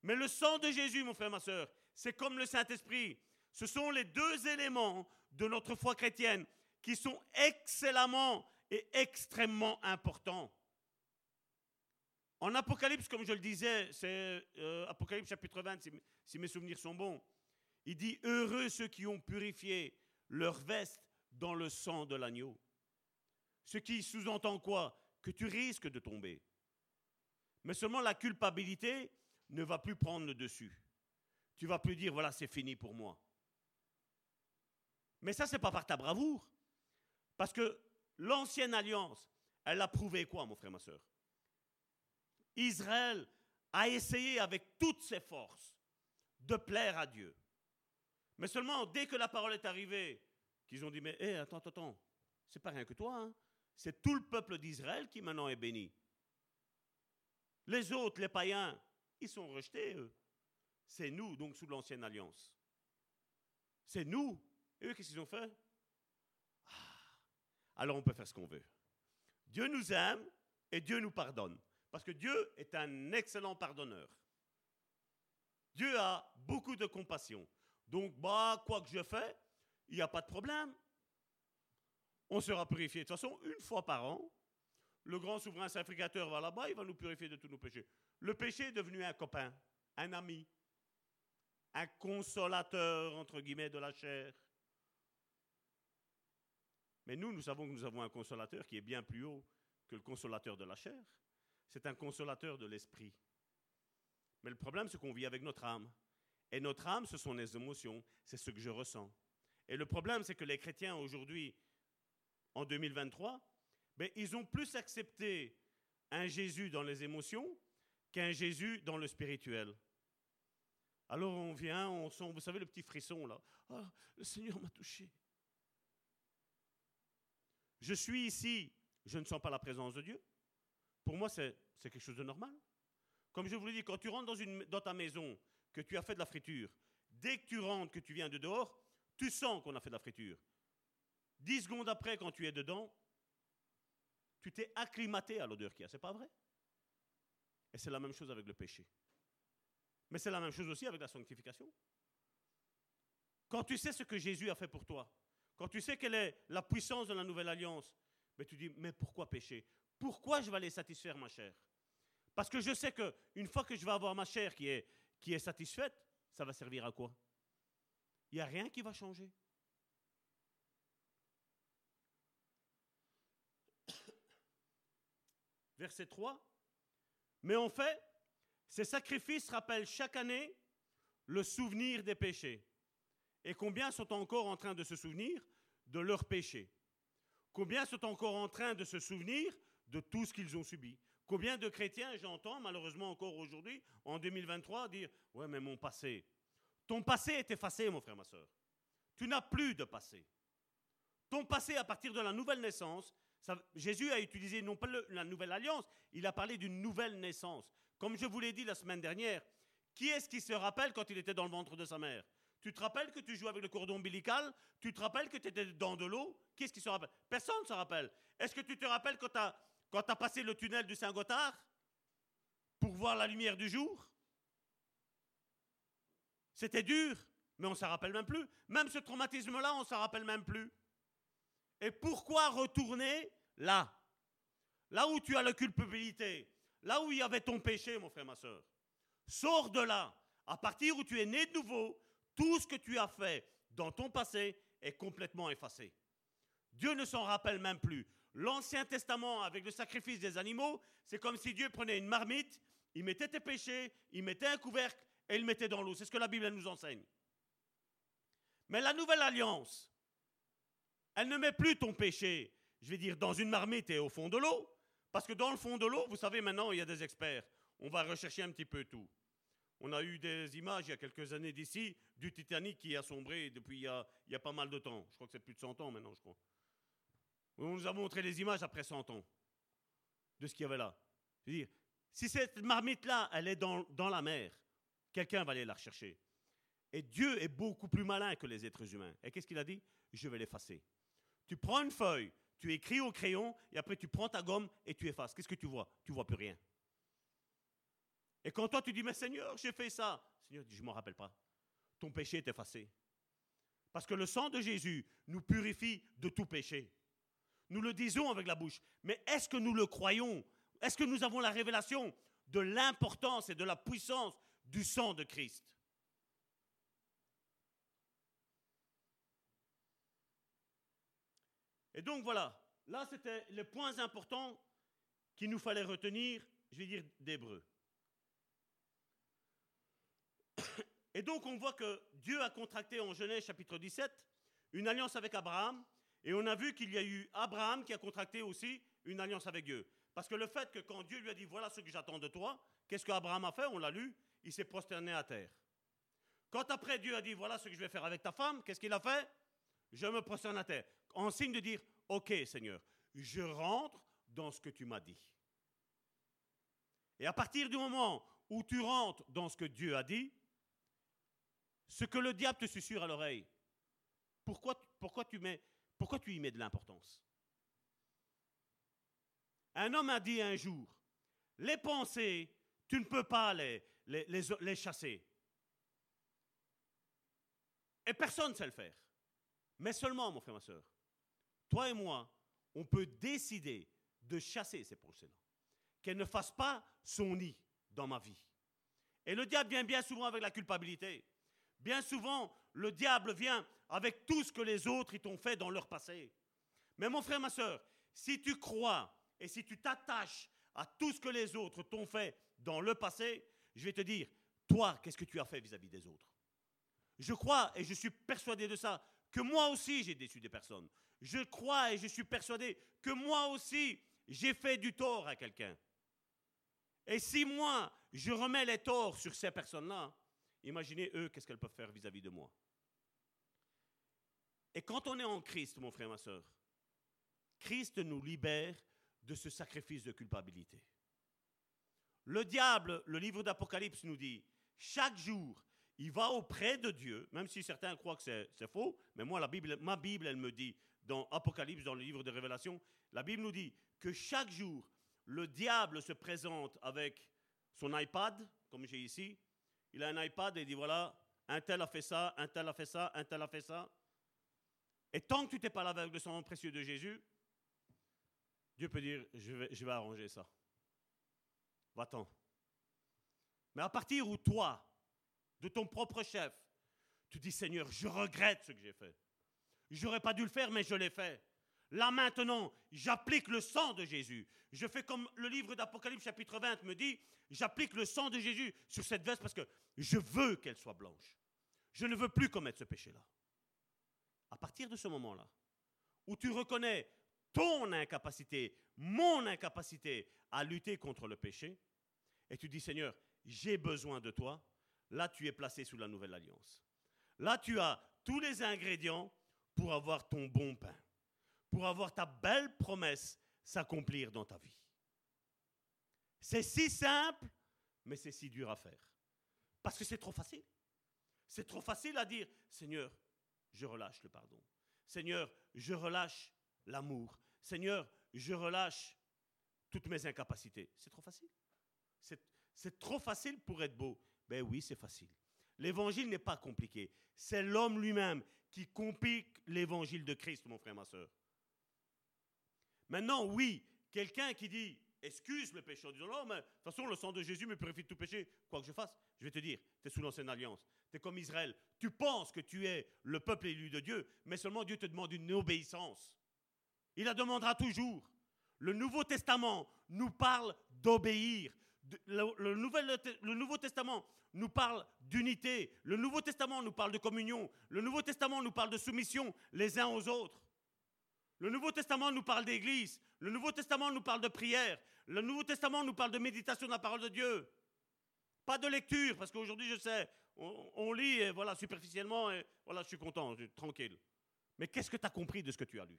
Mais le sang de Jésus, mon frère, ma soeur, c'est comme le Saint-Esprit. Ce sont les deux éléments de notre foi chrétienne qui sont excellemment et extrêmement importants. En Apocalypse, comme je le disais, c'est euh, Apocalypse chapitre 20, si mes souvenirs sont bons, il dit, Heureux ceux qui ont purifié leur veste dans le sang de l'agneau. Ce qui sous-entend quoi? Que tu risques de tomber. Mais seulement la culpabilité ne va plus prendre le dessus. Tu vas plus dire, voilà, c'est fini pour moi. Mais ça, c'est pas par ta bravoure. Parce que l'ancienne alliance, elle a prouvé quoi, mon frère, ma soeur Israël a essayé avec toutes ses forces de plaire à Dieu. Mais seulement dès que la parole est arrivée, qu'ils ont dit, mais hé, attends, attends, attends, c'est pas rien que toi, hein c'est tout le peuple d'Israël qui maintenant est béni. Les autres, les païens, ils sont rejetés, eux. C'est nous, donc, sous l'ancienne alliance. C'est nous. Et eux, qu'est-ce qu'ils ont fait? Ah, Alors on peut faire ce qu'on veut. Dieu nous aime et Dieu nous pardonne. Parce que Dieu est un excellent pardonneur. Dieu a beaucoup de compassion. Donc, bah, quoi que je fais, il n'y a pas de problème. On sera purifié. De toute façon, une fois par an, le grand souverain sacrificateur va là-bas, il va nous purifier de tous nos péchés. Le péché est devenu un copain, un ami, un consolateur, entre guillemets, de la chair. Mais nous, nous savons que nous avons un consolateur qui est bien plus haut que le consolateur de la chair. C'est un consolateur de l'esprit. Mais le problème, c'est qu'on vit avec notre âme. Et notre âme, ce sont les émotions, c'est ce que je ressens. Et le problème, c'est que les chrétiens aujourd'hui, en 2023, ben, ils ont plus accepté un Jésus dans les émotions qu'un Jésus dans le spirituel. Alors on vient, on sent, vous savez, le petit frisson là. Ah, le Seigneur m'a touché. Je suis ici, je ne sens pas la présence de Dieu. Pour moi, c'est quelque chose de normal. Comme je vous l'ai dit, quand tu rentres dans, ta maison, que tu as fait de la friture, dès que tu rentres, que tu viens de dehors, tu sens qu'on a fait de la friture. Dix secondes après, quand tu es dedans, tu t'es acclimaté à l'odeur qu'il y a. C'est pas vrai? Et c'est la même chose avec le péché. Mais c'est la même chose aussi avec la sanctification. Quand tu sais ce que Jésus a fait pour toi, quand tu sais quelle est la puissance de la nouvelle alliance, mais tu dis, mais pourquoi pécher? Pourquoi je vais aller satisfaire ma chair? Parce que je sais qu'une fois que je vais avoir ma chair qui est, qui est satisfaite, ça va servir à quoi? Il n'y a rien qui va changer. Verset 3. Mais en fait, ces sacrifices rappellent chaque année le souvenir des péchés. Et combien sont encore en train de se souvenir de leurs péchés? Combien sont encore en train de se souvenir de tout ce qu'ils ont subi? Combien de chrétiens j'entends malheureusement encore aujourd'hui, en 2023, dire Ouais, mais mon passé. Ton passé est effacé, mon frère, ma soeur. Tu n'as plus de passé. Ton passé, à partir de la nouvelle naissance, Jésus a utilisé non pas la nouvelle alliance, il a parlé d'une nouvelle naissance. Comme je vous l'ai dit la semaine dernière, qui est-ce qui se rappelle quand il était dans le ventre de sa mère? Tu te rappelles que tu jouais avec le cordon ombilical? Tu te rappelles que tu étais dans de l'eau? Qui est-ce qui se rappelle? Personne ne se rappelle. Est-ce que tu te rappelles quand tu as, as, passé le tunnel du Saint-Gothard pour voir la lumière du jour? C'était dur, mais on ne s'en rappelle même plus. Même ce traumatisme-là, on ne s'en rappelle même plus. Et pourquoi retourner là? Là où tu as la culpabilité, là où il y avait ton péché, mon frère, ma soeur. Sors de là. À partir où tu es né de nouveau, tout ce que tu as fait dans ton passé est complètement effacé. Dieu ne s'en rappelle même plus. L'Ancien Testament, avec le sacrifice des animaux, c'est comme si Dieu prenait une marmite, il mettait tes péchés, il mettait un couvercle et il mettait dans l'eau. C'est ce que la Bible nous enseigne. Mais la nouvelle alliance, elle ne met plus ton péché, je vais dire, dans une marmite et au fond de l'eau. Parce que dans le fond de l'eau, vous savez, maintenant, il y a des experts. On va rechercher un petit peu tout. On a eu des images il y a quelques années d'ici du Titanic qui a sombré depuis il y a, pas mal de temps. Je crois que c'est plus de 100 ans maintenant, je crois. On nous a montré les images après 100 ans de ce qu'il y avait là. Je veux dire, si cette marmite-là, elle est dans, dans la mer, quelqu'un va aller la rechercher. Et Dieu est beaucoup plus malin que les êtres humains. Et qu'est-ce qu'il a dit? Je vais l'effacer. Tu prends une feuille, tu écris au crayon, et après tu prends ta gomme et tu effaces. Qu'est-ce que tu vois? Tu vois plus rien. Et quand toi tu dis, mais Seigneur, j'ai fait ça, Seigneur je ne m'en rappelle pas. Ton péché est effacé. Parce que le sang de Jésus nous purifie de tout péché. Nous le disons avec la bouche, mais est-ce que nous le croyons? Est-ce que nous avons la révélation de l'importance et de la puissance du sang de Christ? Et donc voilà, là c'était les points importants qu'il nous fallait retenir, je vais dire d'hébreu. Et donc on voit que Dieu a contracté en Genèse chapitre 17 une alliance avec Abraham, et on a vu qu'il y a eu Abraham qui a contracté aussi une alliance avec Dieu. Parce que le fait que quand Dieu lui a dit voilà ce que j'attends de toi, qu'est-ce qu'Abraham a fait? On l'a lu, il s'est prosterné à terre. Quand après Dieu a dit voilà ce que je vais faire avec ta femme, qu'est-ce qu'il a fait? Je me prosterne à terre. En signe de dire Ok, Seigneur, je rentre dans ce que tu m'as dit. Et à partir du moment où tu rentres dans ce que Dieu a dit, ce que le diable te susurre à l'oreille, pourquoi, pourquoi, tu mets, pourquoi tu y mets de l'importance? Un homme a dit un jour, les pensées, tu ne peux pas les, chasser. Et personne ne sait le faire. Mais seulement, mon frère, ma soeur, toi et moi, on peut décider de chasser ces pensées-là. Qu'elles ne fassent pas son nid dans ma vie. Et le diable vient bien souvent avec la culpabilité. Bien souvent, le diable vient avec tout ce que les autres t'ont fait dans leur passé. Mais mon frère, ma soeur, si tu crois et si tu t'attaches à tout ce que les autres t'ont fait dans le passé, je vais te dire, toi, qu'est-ce que tu as fait vis-à-vis des autres? Je crois et je suis persuadé de ça, que moi aussi j'ai déçu des personnes. Je crois et je suis persuadé que moi aussi j'ai fait du tort à quelqu'un. Et si moi, je remets les torts sur ces personnes-là, imaginez eux, qu'est-ce qu'elles peuvent faire vis-à-vis de moi. Et quand on est en Christ, mon frère, ma soeur, Christ nous libère de ce sacrifice de culpabilité. Le diable, le livre d'Apocalypse nous dit, chaque jour, il va auprès de Dieu, même si certains croient que c'est faux, mais moi, la Bible, ma Bible, elle me dit, dans Apocalypse, dans le livre de Révélation, la Bible nous dit que chaque jour, le diable se présente avec son iPad, comme j'ai ici. Il a un iPad et il dit voilà, un tel a fait ça, un tel a fait ça, un tel a fait ça. Et tant que tu t'es pas lavé avec le sang précieux de Jésus, Dieu peut dire je vais, je vais arranger ça. Va-t'en. Mais à partir où toi, de ton propre chef, tu dis Seigneur, je regrette ce que j'ai fait. J'aurais pas dû le faire, mais je l'ai fait. Là maintenant, j'applique le sang de Jésus. Je fais comme le livre d'Apocalypse chapitre 20 me dit, j'applique le sang de Jésus sur cette veste parce que je veux qu'elle soit blanche. Je ne veux plus commettre ce péché-là. À partir de ce moment-là, où tu reconnais ton incapacité, mon incapacité à lutter contre le péché, et tu dis Seigneur, j'ai besoin de toi, là tu es placé sous la nouvelle alliance. Là tu as tous les ingrédients pour avoir ton bon pain pour avoir ta belle promesse s'accomplir dans ta vie. C'est si simple, mais c'est si dur à faire. Parce que c'est trop facile. C'est trop facile à dire, Seigneur, je relâche le pardon. Seigneur, je relâche l'amour. Seigneur, je relâche toutes mes incapacités. C'est trop facile. C'est trop facile pour être beau. Ben oui, c'est facile. L'évangile n'est pas compliqué. C'est l'homme lui-même qui complique l'évangile de Christ, mon frère, ma soeur. Maintenant, oui, quelqu'un qui dit excuse le péché en disant non, mais de toute façon, le sang de Jésus me purifie de tout péché, quoi que je fasse, je vais te dire, tu es sous l'ancienne alliance. Tu es comme Israël. Tu penses que tu es le peuple élu de Dieu, mais seulement Dieu te demande une obéissance. Il la demandera toujours. Le Nouveau Testament nous parle d'obéir. Le, Nouveau Testament nous parle d'unité. Le Nouveau Testament nous parle de communion. Le Nouveau Testament nous parle de soumission les uns aux autres. Le Nouveau Testament nous parle d'église. Le Nouveau Testament nous parle de prière. Le Nouveau Testament nous parle de méditation de la parole de Dieu. Pas de lecture, parce qu'aujourd'hui, je sais, on, lit, et voilà, superficiellement, et voilà, je suis content, je suis tranquille. Mais qu'est-ce que tu as compris de ce que tu as lu?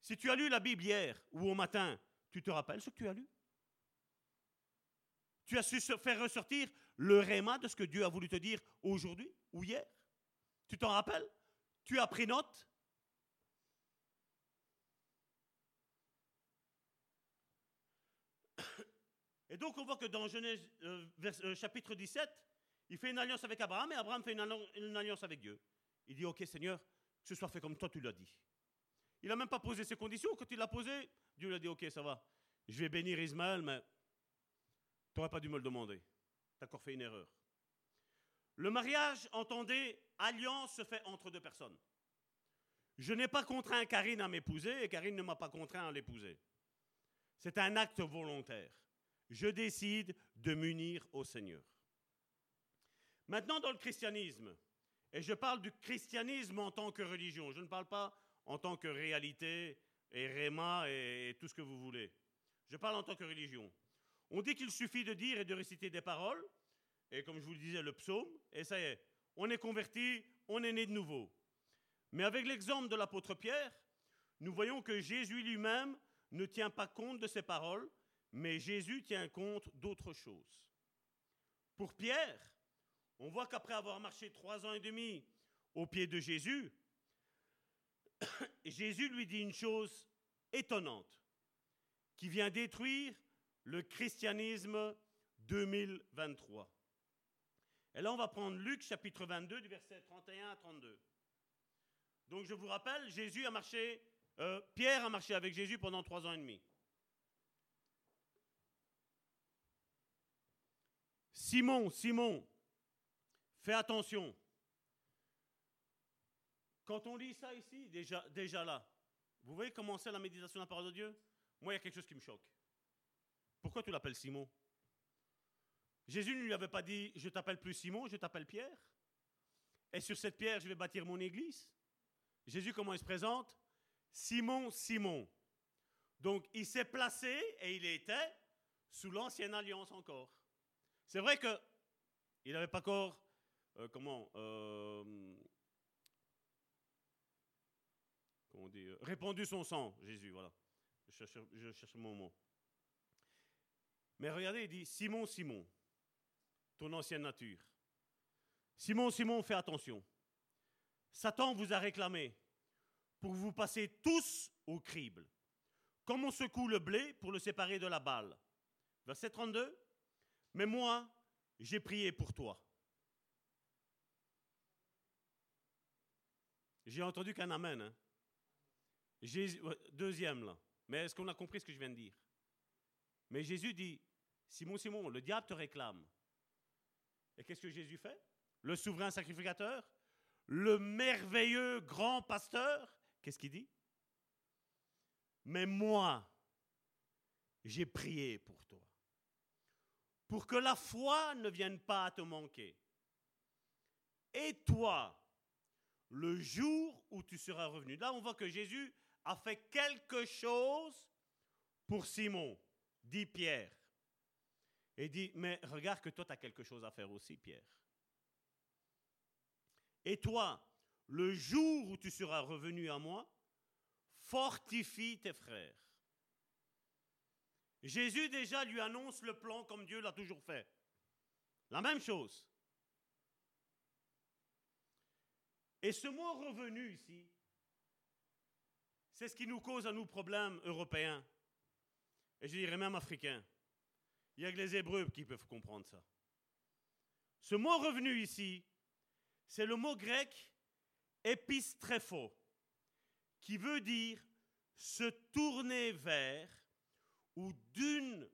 Si tu as lu la Bible hier ou au matin, tu te rappelles ce que tu as lu? Tu as su faire ressortir le réma de ce que Dieu a voulu te dire aujourd'hui ou hier? Tu t'en rappelles? Tu as pris note? Et donc on voit que dans Genèse euh, euh, chapitre 17, il fait une alliance avec Abraham et Abraham fait une, alliance avec Dieu. Il dit, ok Seigneur, que ce soit fait comme toi tu l'as dit. Il n'a même pas posé ses conditions. Quand il l'a posé, Dieu lui a dit, ok ça va, je vais bénir Ismaël, mais tu n'aurais pas dû me le demander. Tu as encore fait une erreur. Le mariage, entendez, alliance se fait entre deux personnes. Je n'ai pas contraint Karine à m'épouser et Karine ne m'a pas contraint à l'épouser. C'est un acte volontaire je décide de m'unir au Seigneur. Maintenant, dans le christianisme, et je parle du christianisme en tant que religion, je ne parle pas en tant que réalité et réma et, tout ce que vous voulez. Je parle en tant que religion. On dit qu'il suffit de dire et de réciter des paroles, et comme je vous le disais, le psaume, et ça y est, on est converti, on est né de nouveau. Mais avec l'exemple de l'apôtre Pierre, nous voyons que Jésus lui-même ne tient pas compte de ces paroles, mais Jésus tient compte d'autre chose. Pour Pierre, on voit qu'après avoir marché trois ans et demi au pied de Jésus, Jésus lui dit une chose étonnante qui vient détruire le christianisme 2023. Et là, on va prendre Luc chapitre 22 du verset 31 à 32. Donc je vous rappelle, Jésus a marché, euh, Pierre a marché avec Jésus pendant trois ans et demi. Simon, Simon, fais attention. Quand on lit ça ici, déjà, déjà là, vous voyez comment c'est la méditation de la parole de Dieu? Moi, il y a quelque chose qui me choque. Pourquoi tu l'appelles Simon? Jésus ne lui avait pas dit, je t'appelle plus Simon, je t'appelle Pierre. Et sur cette pierre, je vais bâtir mon église. Jésus, comment il se présente? Simon, Simon. Donc, il s'est placé et il était sous l'ancienne alliance encore. C'est vrai que il n'avait pas encore, euh, comment, euh, comment dit, euh, répandu son sang, Jésus, voilà. Je cherche mon mot. Mais regardez, il dit, Simon, Simon, ton ancienne nature. Simon, Simon, fais attention. Satan vous a réclamé pour vous passer tous au crible. Comme on secoue le blé pour le séparer de la balle. Verset 32. Mais moi, j'ai prié pour toi. J'ai entendu qu'un amen. Hein. Deuxième là. Mais est-ce qu'on a compris ce que je viens de dire? Mais Jésus dit, Simon, Simon, le diable te réclame. Et qu'est-ce que Jésus fait? Le souverain sacrificateur Le merveilleux grand pasteur Qu'est-ce qu'il dit? Mais moi, j'ai prié pour toi. Pour que la foi ne vienne pas à te manquer. Et toi, le jour où tu seras revenu. Là, on voit que Jésus a fait quelque chose pour Simon, dit Pierre. Et dit, mais regarde que toi, tu as quelque chose à faire aussi, Pierre. Et toi, le jour où tu seras revenu à moi, fortifie tes frères. Jésus déjà lui annonce le plan comme Dieu l'a toujours fait. La même chose. Et ce mot revenu ici, c'est ce qui nous cause à nous problèmes européens, et je dirais même africains. Il n'y a que les Hébreux qui peuvent comprendre ça. Ce mot revenu ici, c'est le mot grec épistrépho, qui veut dire se tourner vers ou d'une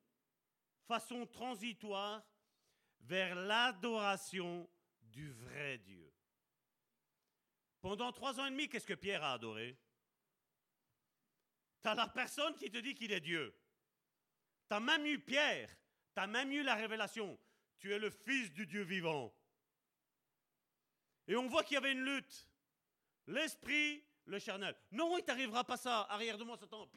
façon transitoire vers l'adoration du vrai Dieu. Pendant trois ans et demi, qu'est-ce que Pierre a adoré? Tu as la personne qui te dit qu'il est Dieu. Tu as même eu Pierre tu as même eu la révélation. Tu es le fils du Dieu vivant. Et on voit qu'il y avait une lutte. L'esprit, le charnel. Non, il t'arrivera pas ça. Arrière de moi, Satan.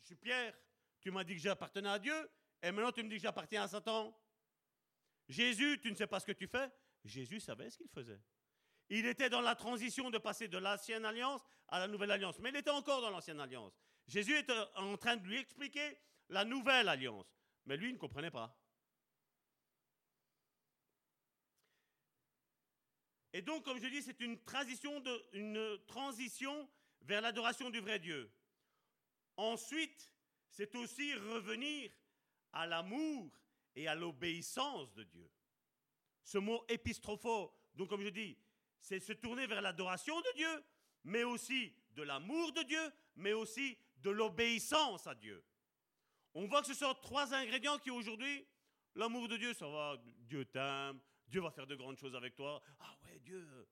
Je suis Pierre. Tu m'as dit que j'appartenais à Dieu. Et maintenant, tu me dis que j'appartiens à Satan. Jésus, tu ne sais pas ce que tu fais. Jésus savait ce qu'il faisait. Il était dans la transition de passer de l'ancienne alliance à la nouvelle alliance. Mais il était encore dans l'ancienne alliance. Jésus était en train de lui expliquer la nouvelle alliance. Mais lui, il ne comprenait pas. Et donc, comme je dis, c'est une transition, de, une transition vers l'adoration du vrai Dieu. Ensuite, c'est aussi revenir à l'amour et à l'obéissance de Dieu. Ce mot épistropho, donc comme je dis, c'est se tourner vers l'adoration de Dieu, mais aussi de l'amour de Dieu, mais aussi de l'obéissance à Dieu. On voit que ce sont trois ingrédients qui aujourd'hui, l'amour de Dieu, ça va, Dieu t'aime, Dieu va faire de grandes choses avec toi. Ah ouais, Dieu.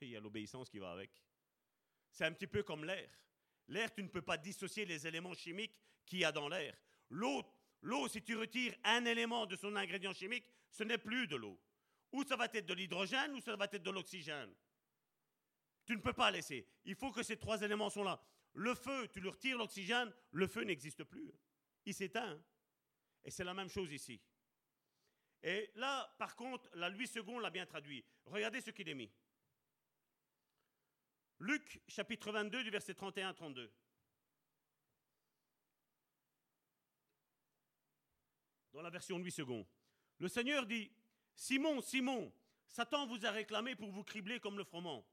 Il y a l'obéissance qui va avec. C'est un petit peu comme l'air. L'air, tu ne peux pas dissocier les éléments chimiques qu'il y a dans l'air. L'eau, l'eau, si tu retires un élément de son ingrédient chimique, ce n'est plus de l'eau. Ou ça va être de l'hydrogène, ou ça va être de l'oxygène. Tu ne peux pas laisser. Il faut que ces trois éléments soient là. Le feu, tu lui retires l'oxygène, le feu n'existe plus. Il s'éteint. Et c'est la même chose ici. Et là, par contre, la Louis II l'a bien traduit. Regardez ce qu'il est mis. Luc chapitre 22 du verset 31 à 32. Dans la version Louis II. Le Seigneur dit, Simon, Simon, Satan vous a réclamé pour vous cribler comme le froment.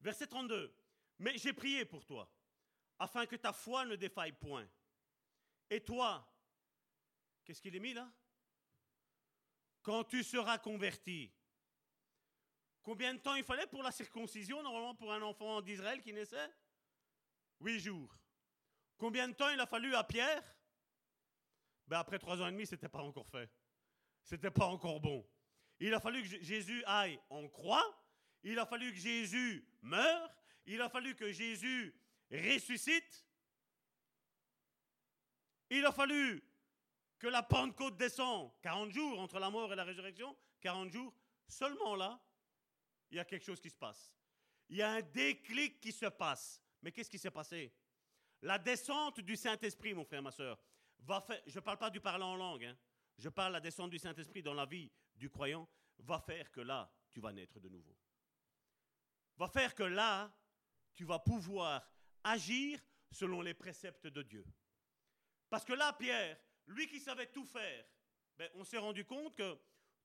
Verset 32. Mais j'ai prié pour toi, afin que ta foi ne défaille point. Et toi, qu'est-ce qu'il est mis là? Quand tu seras converti, Combien de temps il fallait pour la circoncision, normalement pour un enfant d'Israël qui naissait? Huit jours. Combien de temps il a fallu à Pierre? Ben Après trois ans et demi, ce n'était pas encore fait. Ce n'était pas encore bon. Il a fallu que Jésus aille en croix. Il a fallu que Jésus meure. Il a fallu que Jésus ressuscite. Il a fallu que la Pentecôte descend 40 jours entre la mort et la résurrection. 40 jours. Seulement là, il y a quelque chose qui se passe. Il y a un déclic qui se passe. Mais qu'est-ce qui s'est passé? La descente du Saint-Esprit, mon frère, ma soeur, va faire, je ne parle pas du parler en langue, hein. je parle la descente du Saint-Esprit dans la vie du croyant, va faire que là, tu vas naître de nouveau. Va faire que là, tu vas pouvoir agir selon les préceptes de Dieu. Parce que là, Pierre, lui qui savait tout faire, ben, on s'est rendu compte que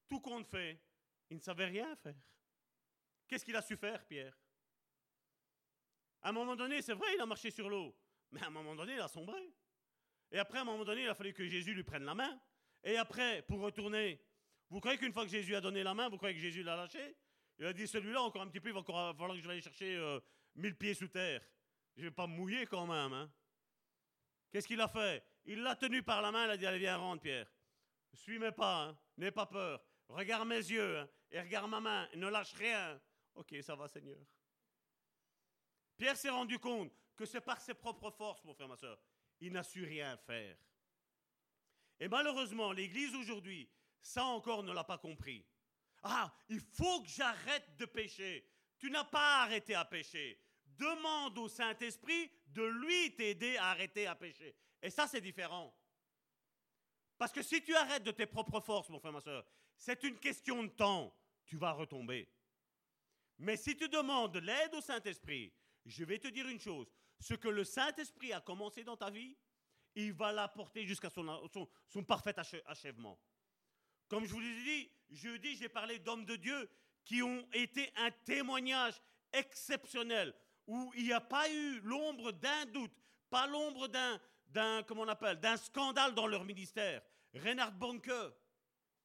tout compte fait, il ne savait rien faire. Qu'est-ce qu'il a su faire, Pierre? À un moment donné, c'est vrai, il a marché sur l'eau, mais à un moment donné, il a sombré. Et après, à un moment donné, il a fallu que Jésus lui prenne la main. Et après, pour retourner, vous croyez qu'une fois que Jésus a donné la main, vous croyez que Jésus l'a lâché? Il a dit, celui-là, encore un petit peu, il va encore falloir que je vais aller chercher euh, mille pieds sous terre. Je ne vais pas me mouiller quand même. Hein. Qu'est-ce qu'il a fait? Il l'a tenu par la main, il a dit, allez, viens, rentre, Pierre. Suis-moi pas, hein. n'aie pas peur. Regarde mes yeux hein, et regarde ma main, ne lâche rien. Ok, ça va, Seigneur. Pierre s'est rendu compte que c'est par ses propres forces, mon frère, ma soeur. Il n'a su rien faire. Et malheureusement, l'Église aujourd'hui, ça encore ne l'a pas compris. Ah, il faut que j'arrête de pécher. Tu n'as pas arrêté à pécher. Demande au Saint-Esprit de lui t'aider à arrêter à pécher. Et ça, c'est différent. Parce que si tu arrêtes de tes propres forces, mon frère, ma soeur, c'est une question de temps. Tu vas retomber. Mais si tu demandes l'aide au Saint-Esprit, je vais te dire une chose. Ce que le Saint-Esprit a commencé dans ta vie, il va l'apporter jusqu'à son, parfait achèvement. Comme je vous l'ai dit, jeudi, j'ai parlé d'hommes de Dieu qui ont été un témoignage exceptionnel, où il n'y a pas eu l'ombre d'un doute, pas l'ombre d'un, d'un, comment on appelle, d'un scandale dans leur ministère. Reinhard Bonke,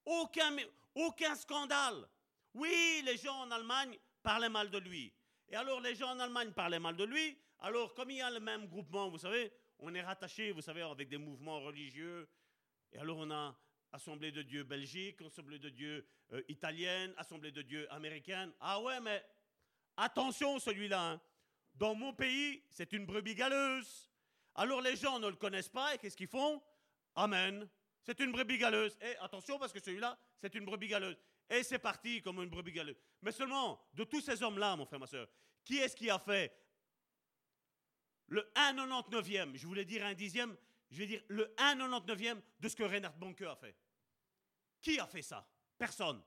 aucun, aucun scandale. Oui, les gens en Allemagne parlait mal de lui. Et alors les gens en Allemagne parlaient mal de lui. Alors comme il y a le même groupement, vous savez, on est rattaché, vous savez, avec des mouvements religieux. Et alors on a Assemblée de Dieu Belgique, Assemblée de Dieu euh, italienne, Assemblée de Dieu américaine. Ah ouais, mais attention celui-là. Hein. Dans mon pays, c'est une brebis galeuse. Alors les gens ne le connaissent pas et qu'est-ce qu'ils font? Amen. C'est une brebis galeuse. Et attention parce que celui-là, c'est une brebis galeuse. Et c'est parti comme une brebis galeuse. Mais seulement, de tous ces hommes-là, mon frère, ma soeur, qui est-ce qui a fait le 1,99e Je voulais dire un dixième, je vais dire le 1,99e de ce que Reinhard Bonke a fait. Qui a fait ça? Personne.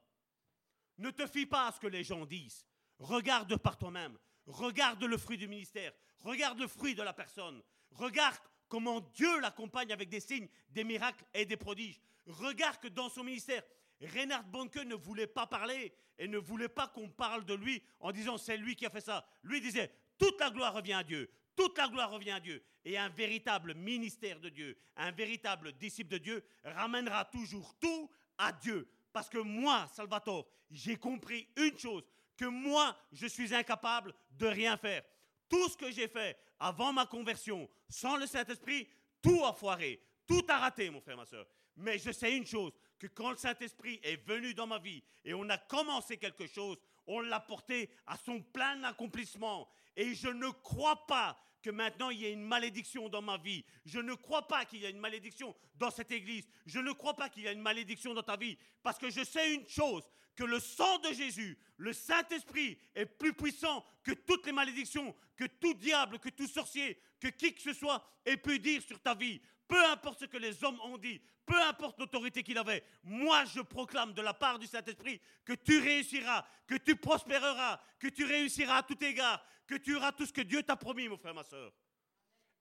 Ne te fie pas à ce que les gens disent. Regarde par toi-même. Regarde le fruit du ministère. Regarde le fruit de la personne. Regarde comment Dieu l'accompagne avec des signes, des miracles et des prodiges. Regarde que dans son ministère, Reinhard Bonke ne voulait pas parler et ne voulait pas qu'on parle de lui en disant c'est lui qui a fait ça. Lui disait toute la gloire revient à Dieu, toute la gloire revient à Dieu. Et un véritable ministère de Dieu, un véritable disciple de Dieu ramènera toujours tout à Dieu. Parce que moi, Salvatore, j'ai compris une chose, que moi, je suis incapable de rien faire. Tout ce que j'ai fait avant ma conversion, sans le Saint-Esprit, tout a foiré, tout a raté, mon frère, ma soeur. Mais je sais une chose, que quand le Saint-Esprit est venu dans ma vie et on a commencé quelque chose, on l'a porté à son plein accomplissement. Et je ne crois pas que maintenant il y ait une malédiction dans ma vie. Je ne crois pas qu'il y ait une malédiction dans cette église. Je ne crois pas qu'il y ait une malédiction dans ta vie. Parce que je sais une chose, que le sang de Jésus, le Saint-Esprit est plus puissant que toutes les malédictions, que tout diable, que tout sorcier, que qui que ce soit ait pu dire sur ta vie peu importe ce que les hommes ont dit, peu importe l'autorité qu'il avait, moi je proclame de la part du Saint-Esprit que tu réussiras, que tu prospéreras, que tu réussiras à tout égard, que tu auras tout ce que Dieu t'a promis, mon frère, ma soeur.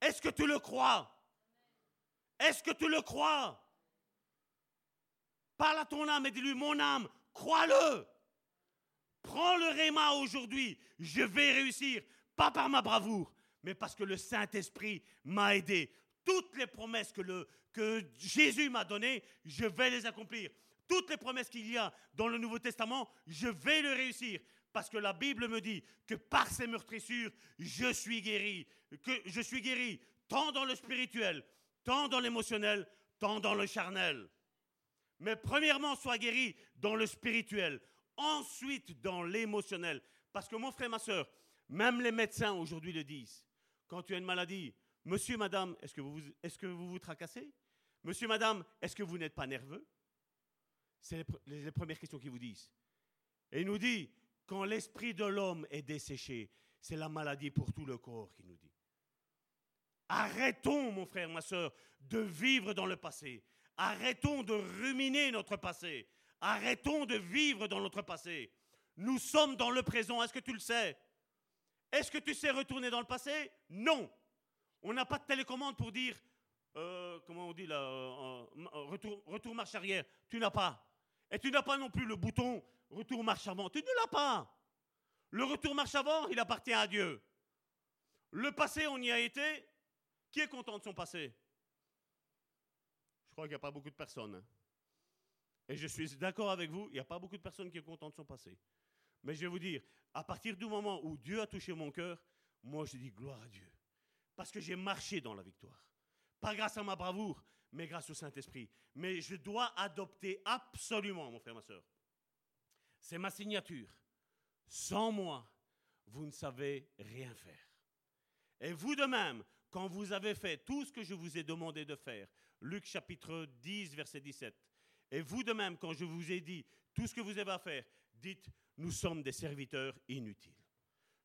Est-ce que tu le crois? Est-ce que tu le crois? Parle à ton âme et dis-lui, mon âme, crois-le. Prends le réma aujourd'hui. Je vais réussir, pas par ma bravoure, mais parce que le Saint-Esprit m'a aidé toutes les promesses que, le, que Jésus m'a données, je vais les accomplir. Toutes les promesses qu'il y a dans le Nouveau Testament, je vais les réussir. Parce que la Bible me dit que par ces meurtrissures, je suis guéri. Que je suis guéri tant dans le spirituel, tant dans l'émotionnel, tant dans le charnel. Mais premièrement, sois guéri dans le spirituel, ensuite dans l'émotionnel. Parce que mon frère, ma soeur, même les médecins aujourd'hui le disent. Quand tu as une maladie, monsieur, madame, est-ce que vous vous, tracassez? Monsieur, madame, est-ce que vous n'êtes pas nerveux? C'est les, les, premières questions qu'ils vous disent. Et il nous dit, quand l'esprit de l'homme est desséché, c'est la maladie pour tout le corps qui nous dit. Arrêtons, mon frère, ma soeur, de vivre dans le passé. Arrêtons de ruminer notre passé. Arrêtons de vivre dans notre passé. Nous sommes dans le présent. Est-ce que tu le sais? Est-ce que tu sais retourner dans le passé? Non. On n'a pas de télécommande pour dire, euh, comment on dit là, euh, euh, retour, retour marche arrière. Tu n'as pas. Et tu n'as pas non plus le bouton retour marche avant. Tu ne l'as pas. Le retour marche avant, il appartient à Dieu. Le passé, on y a été. Qui est content de son passé? Je crois qu'il n'y a pas beaucoup de personnes. Hein. Et je suis d'accord avec vous, il n'y a pas beaucoup de personnes qui sont contentes de son passé. Mais je vais vous dire, à partir du moment où Dieu a touché mon cœur, moi je dis gloire à Dieu. Parce que j'ai marché dans la victoire. Pas grâce à ma bravoure, mais grâce au Saint-Esprit. Mais je dois adopter absolument, mon frère, ma soeur. C'est ma signature. Sans moi, vous ne savez rien faire. Et vous de même, quand vous avez fait tout ce que je vous ai demandé de faire, Luc chapitre 10, verset 17, et vous de même, quand je vous ai dit tout ce que vous avez à faire, dites, nous sommes des serviteurs inutiles.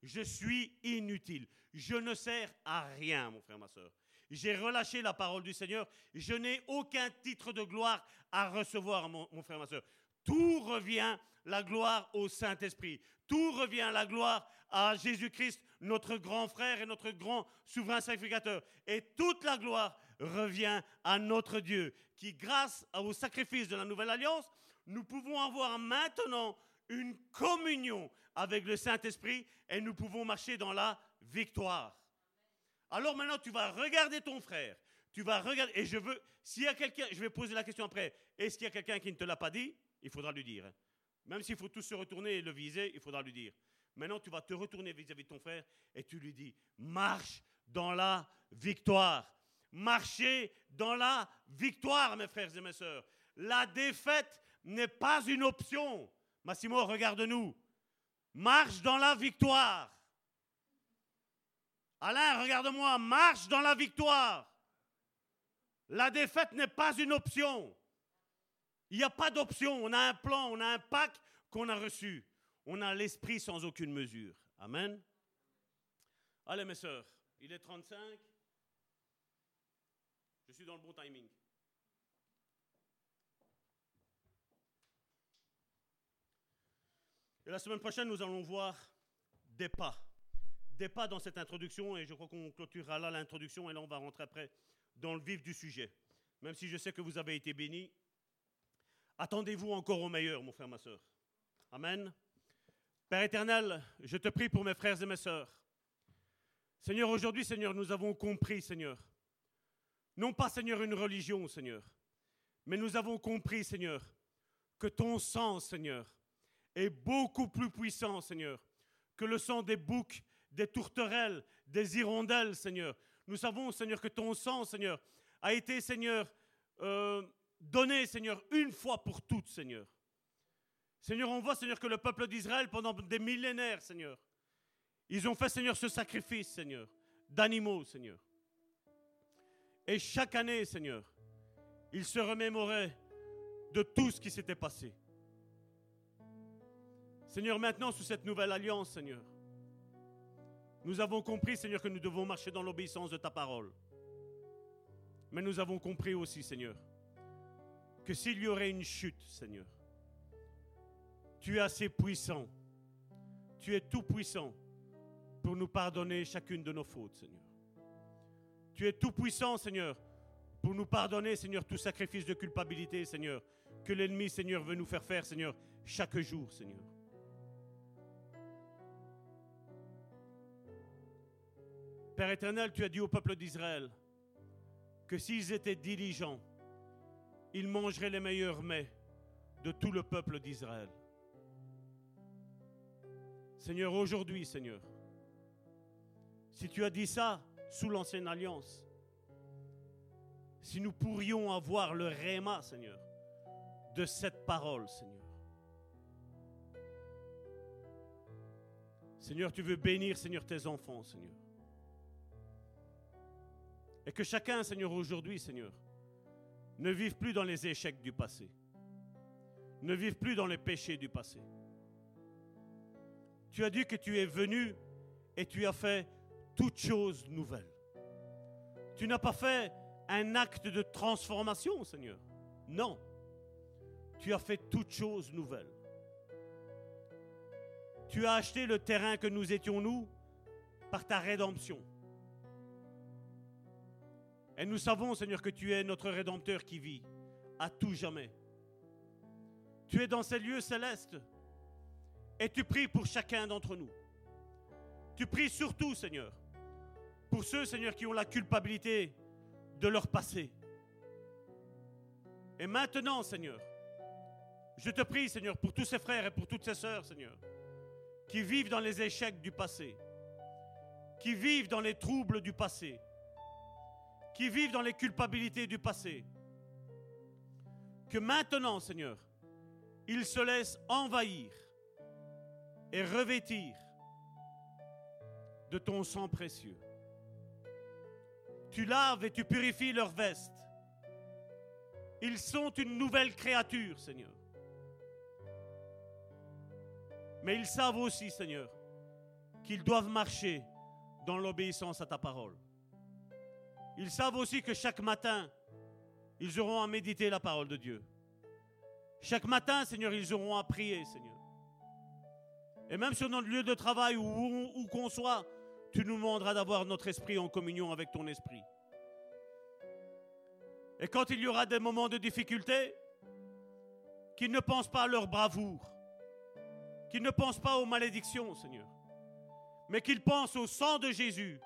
Je suis inutile. Je ne sers à rien, mon frère, ma soeur. J'ai relâché la parole du Seigneur. Je n'ai aucun titre de gloire à recevoir, mon, frère, ma soeur. Tout revient la gloire au Saint-Esprit. Tout revient la gloire à Jésus-Christ, notre grand frère et notre grand souverain sacrificateur. Et toute la gloire revient à notre Dieu, qui, grâce au sacrifice de la nouvelle alliance, nous pouvons avoir maintenant une communion avec le Saint-Esprit et nous pouvons marcher dans la victoire. Alors maintenant, tu vas regarder ton frère. Tu vas regarder. Et je veux, s'il y a quelqu'un, je vais poser la question après. Est-ce qu'il y a quelqu'un qui ne te l'a pas dit? Il faudra lui dire. Hein. Même s'il faut tous se retourner et le viser, il faudra lui dire. Maintenant, tu vas te retourner vis-à-vis de ton frère et tu lui dis marche dans la victoire. Marchez dans la victoire, mes frères et mes sœurs. La défaite n'est pas une option. Massimo, regarde-nous. Marche dans la victoire. Alain, regarde-moi. Marche dans la victoire. La défaite n'est pas une option. Il n'y a pas d'option. On a un plan, on a un pacte qu'on a reçu. On a l'esprit sans aucune mesure. Amen. Allez, mes sœurs, il est 35. Je suis dans le bon timing. Et la semaine prochaine, nous allons voir des pas. Des pas dans cette introduction, et je crois qu'on clôturera là l'introduction, et là on va rentrer après dans le vif du sujet. Même si je sais que vous avez été bénis, attendez-vous encore au meilleur, mon frère, ma soeur. Amen. Père éternel, je te prie pour mes frères et mes sœurs. Seigneur, aujourd'hui, Seigneur, nous avons compris, Seigneur. Non pas, Seigneur, une religion, Seigneur, mais nous avons compris, Seigneur, que ton sang, Seigneur, est beaucoup plus puissant, Seigneur, que le sang des boucs, des tourterelles, des hirondelles, Seigneur. Nous savons, Seigneur, que ton sang, Seigneur, a été, Seigneur, euh, donné, Seigneur, une fois pour toutes, Seigneur. Seigneur, on voit, Seigneur, que le peuple d'Israël, pendant des millénaires, Seigneur, ils ont fait, Seigneur, ce sacrifice, Seigneur, d'animaux, Seigneur. Et chaque année, Seigneur, ils se remémoraient de tout ce qui s'était passé. Seigneur, maintenant, sous cette nouvelle alliance, Seigneur, nous avons compris, Seigneur, que nous devons marcher dans l'obéissance de ta parole. Mais nous avons compris aussi, Seigneur, que s'il y aurait une chute, Seigneur, tu es assez puissant. Tu es tout puissant pour nous pardonner chacune de nos fautes, Seigneur. Tu es tout puissant, Seigneur, pour nous pardonner, Seigneur, tout sacrifice de culpabilité, Seigneur, que l'ennemi, Seigneur, veut nous faire faire, Seigneur, chaque jour, Seigneur. Père éternel, tu as dit au peuple d'Israël que s'ils étaient diligents, ils mangeraient les meilleurs mets de tout le peuple d'Israël. Seigneur, aujourd'hui, Seigneur, si tu as dit ça sous l'ancienne alliance, si nous pourrions avoir le réma, Seigneur, de cette parole, Seigneur. Seigneur, tu veux bénir, Seigneur, tes enfants, Seigneur. Et que chacun, Seigneur, aujourd'hui, Seigneur, ne vive plus dans les échecs du passé. Ne vive plus dans les péchés du passé. Tu as dit que tu es venu et tu as fait toutes choses nouvelles. Tu n'as pas fait un acte de transformation, Seigneur. Non. Tu as fait toutes choses nouvelles. Tu as acheté le terrain que nous étions, nous, par ta rédemption. Et nous savons, Seigneur, que tu es notre Rédempteur qui vit à tout jamais. Tu es dans ces lieux célestes et tu pries pour chacun d'entre nous. Tu pries surtout, Seigneur, pour ceux, Seigneur, qui ont la culpabilité de leur passé. Et maintenant, Seigneur, je te prie, Seigneur, pour tous ces frères et pour toutes ces sœurs, Seigneur, qui vivent dans les échecs du passé, qui vivent dans les troubles du passé, qui vivent dans les culpabilités du passé. Que maintenant, Seigneur, ils se laissent envahir et revêtir de ton sang précieux. Tu laves et tu purifies leurs vestes. Ils sont une nouvelle créature, Seigneur. Mais ils savent aussi, Seigneur, qu'ils doivent marcher dans l'obéissance à ta parole. Ils savent aussi que chaque matin, ils auront à méditer la parole de Dieu. Chaque matin, Seigneur, ils auront à prier, Seigneur. Et même sur notre lieu de travail ou où, qu'on soit, tu nous demanderas d'avoir notre esprit en communion avec ton esprit. Et quand il y aura des moments de difficulté, qu'ils ne pensent pas à leur bravoure, qu'ils ne pensent pas aux malédictions, Seigneur, mais qu'ils pensent au sang de Jésus,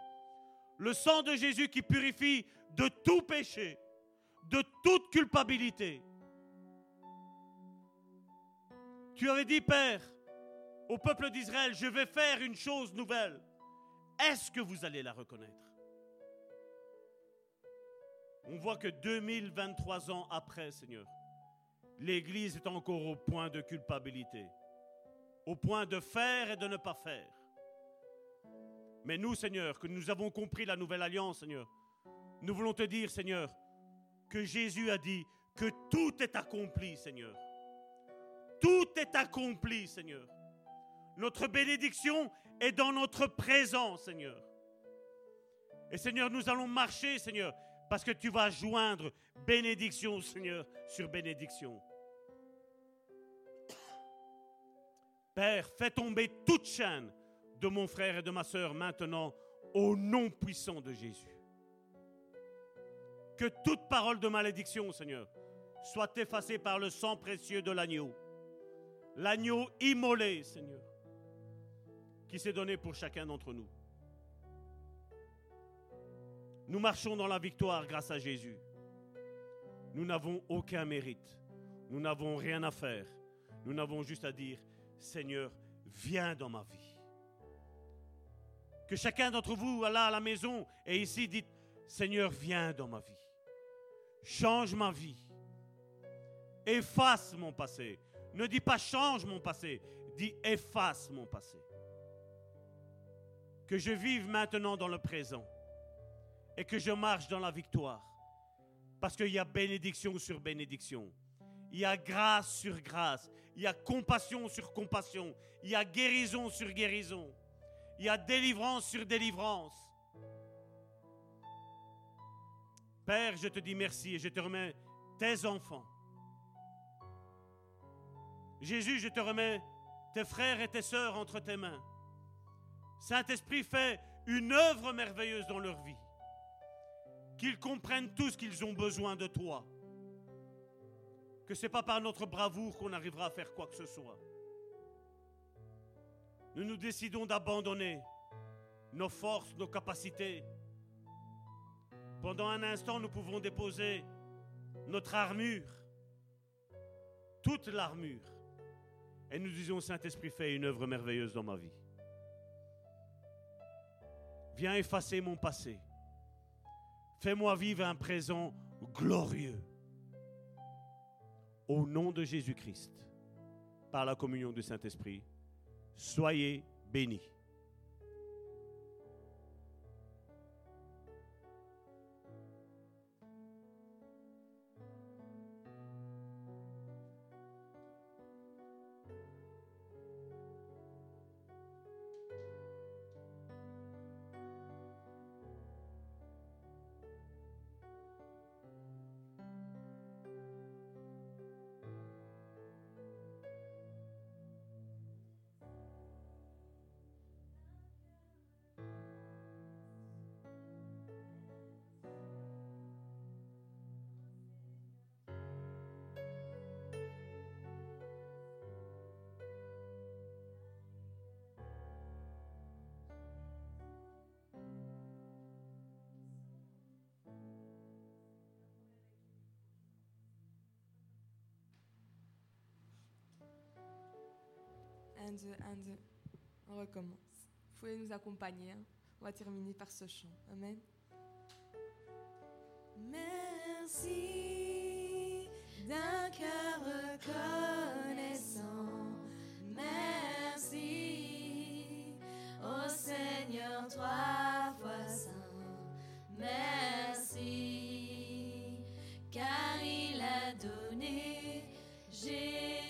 le sang de Jésus qui purifie de tout péché, de toute culpabilité. Tu avais dit, Père, au peuple d'Israël, je vais faire une chose nouvelle. Est-ce que vous allez la reconnaître? On voit que 2023 ans après, Seigneur, l'Église est encore au point de culpabilité, au point de faire et de ne pas faire. Mais nous, Seigneur, que nous avons compris la nouvelle alliance, Seigneur, nous voulons te dire, Seigneur, que Jésus a dit que tout est accompli, Seigneur. Tout est accompli, Seigneur. Notre bénédiction est dans notre présent, Seigneur. Et Seigneur, nous allons marcher, Seigneur, parce que tu vas joindre bénédiction, Seigneur, sur bénédiction. Père, fais tomber toute chaîne de mon frère et de ma sœur maintenant au nom puissant de Jésus. Que toute parole de malédiction, Seigneur, soit effacée par le sang précieux de l'agneau. L'agneau immolé, Seigneur, qui s'est donné pour chacun d'entre nous. Nous marchons dans la victoire grâce à Jésus. Nous n'avons aucun mérite. Nous n'avons rien à faire. Nous n'avons juste à dire, Seigneur, viens dans ma vie. Que chacun d'entre vous, là à la maison et ici, dit Seigneur, viens dans ma vie. Change ma vie. Efface mon passé. Ne dis pas change mon passé. Dis efface mon passé. Que je vive maintenant dans le présent. Et que je marche dans la victoire. Parce qu'il y a bénédiction sur bénédiction. Il y a grâce sur grâce. Il y a compassion sur compassion. Il y a guérison sur guérison. Il y a délivrance sur délivrance. Père, je te dis merci et je te remets tes enfants. Jésus, je te remets tes frères et tes sœurs entre tes mains. Saint-Esprit, fait une œuvre merveilleuse dans leur vie. Qu'ils comprennent tous qu'ils ont besoin de toi. Que ce n'est pas par notre bravoure qu'on arrivera à faire quoi que ce soit nous nous décidons d'abandonner nos forces, nos capacités. Pendant un instant, nous pouvons déposer notre armure, toute l'armure, Et nous disons, Saint-Esprit, fais une œuvre merveilleuse dans ma vie. Viens effacer mon passé. Fais-moi vivre un présent glorieux. Au nom de Jésus-Christ, par la communion du Saint-Esprit, soyez bénis. Deux, un, deux. On recommence. Vous pouvez nous accompagner. hein. On va terminer par ce chant. Amen. Merci d'un cœur reconnaissant. Merci au Seigneur trois fois saint. Merci car il a donné Jésus-Christ,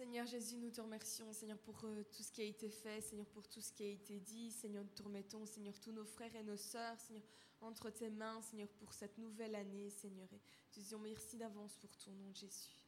Seigneur Jésus, nous te remercions, Seigneur, pour euh, tout ce qui a été fait, Seigneur, pour tout ce qui a été dit. Seigneur, nous te remettons, Seigneur, tous nos frères et nos sœurs, Seigneur, entre tes mains, Seigneur, pour cette nouvelle année, Seigneur. Et te disons merci d'avance pour ton nom Jésus.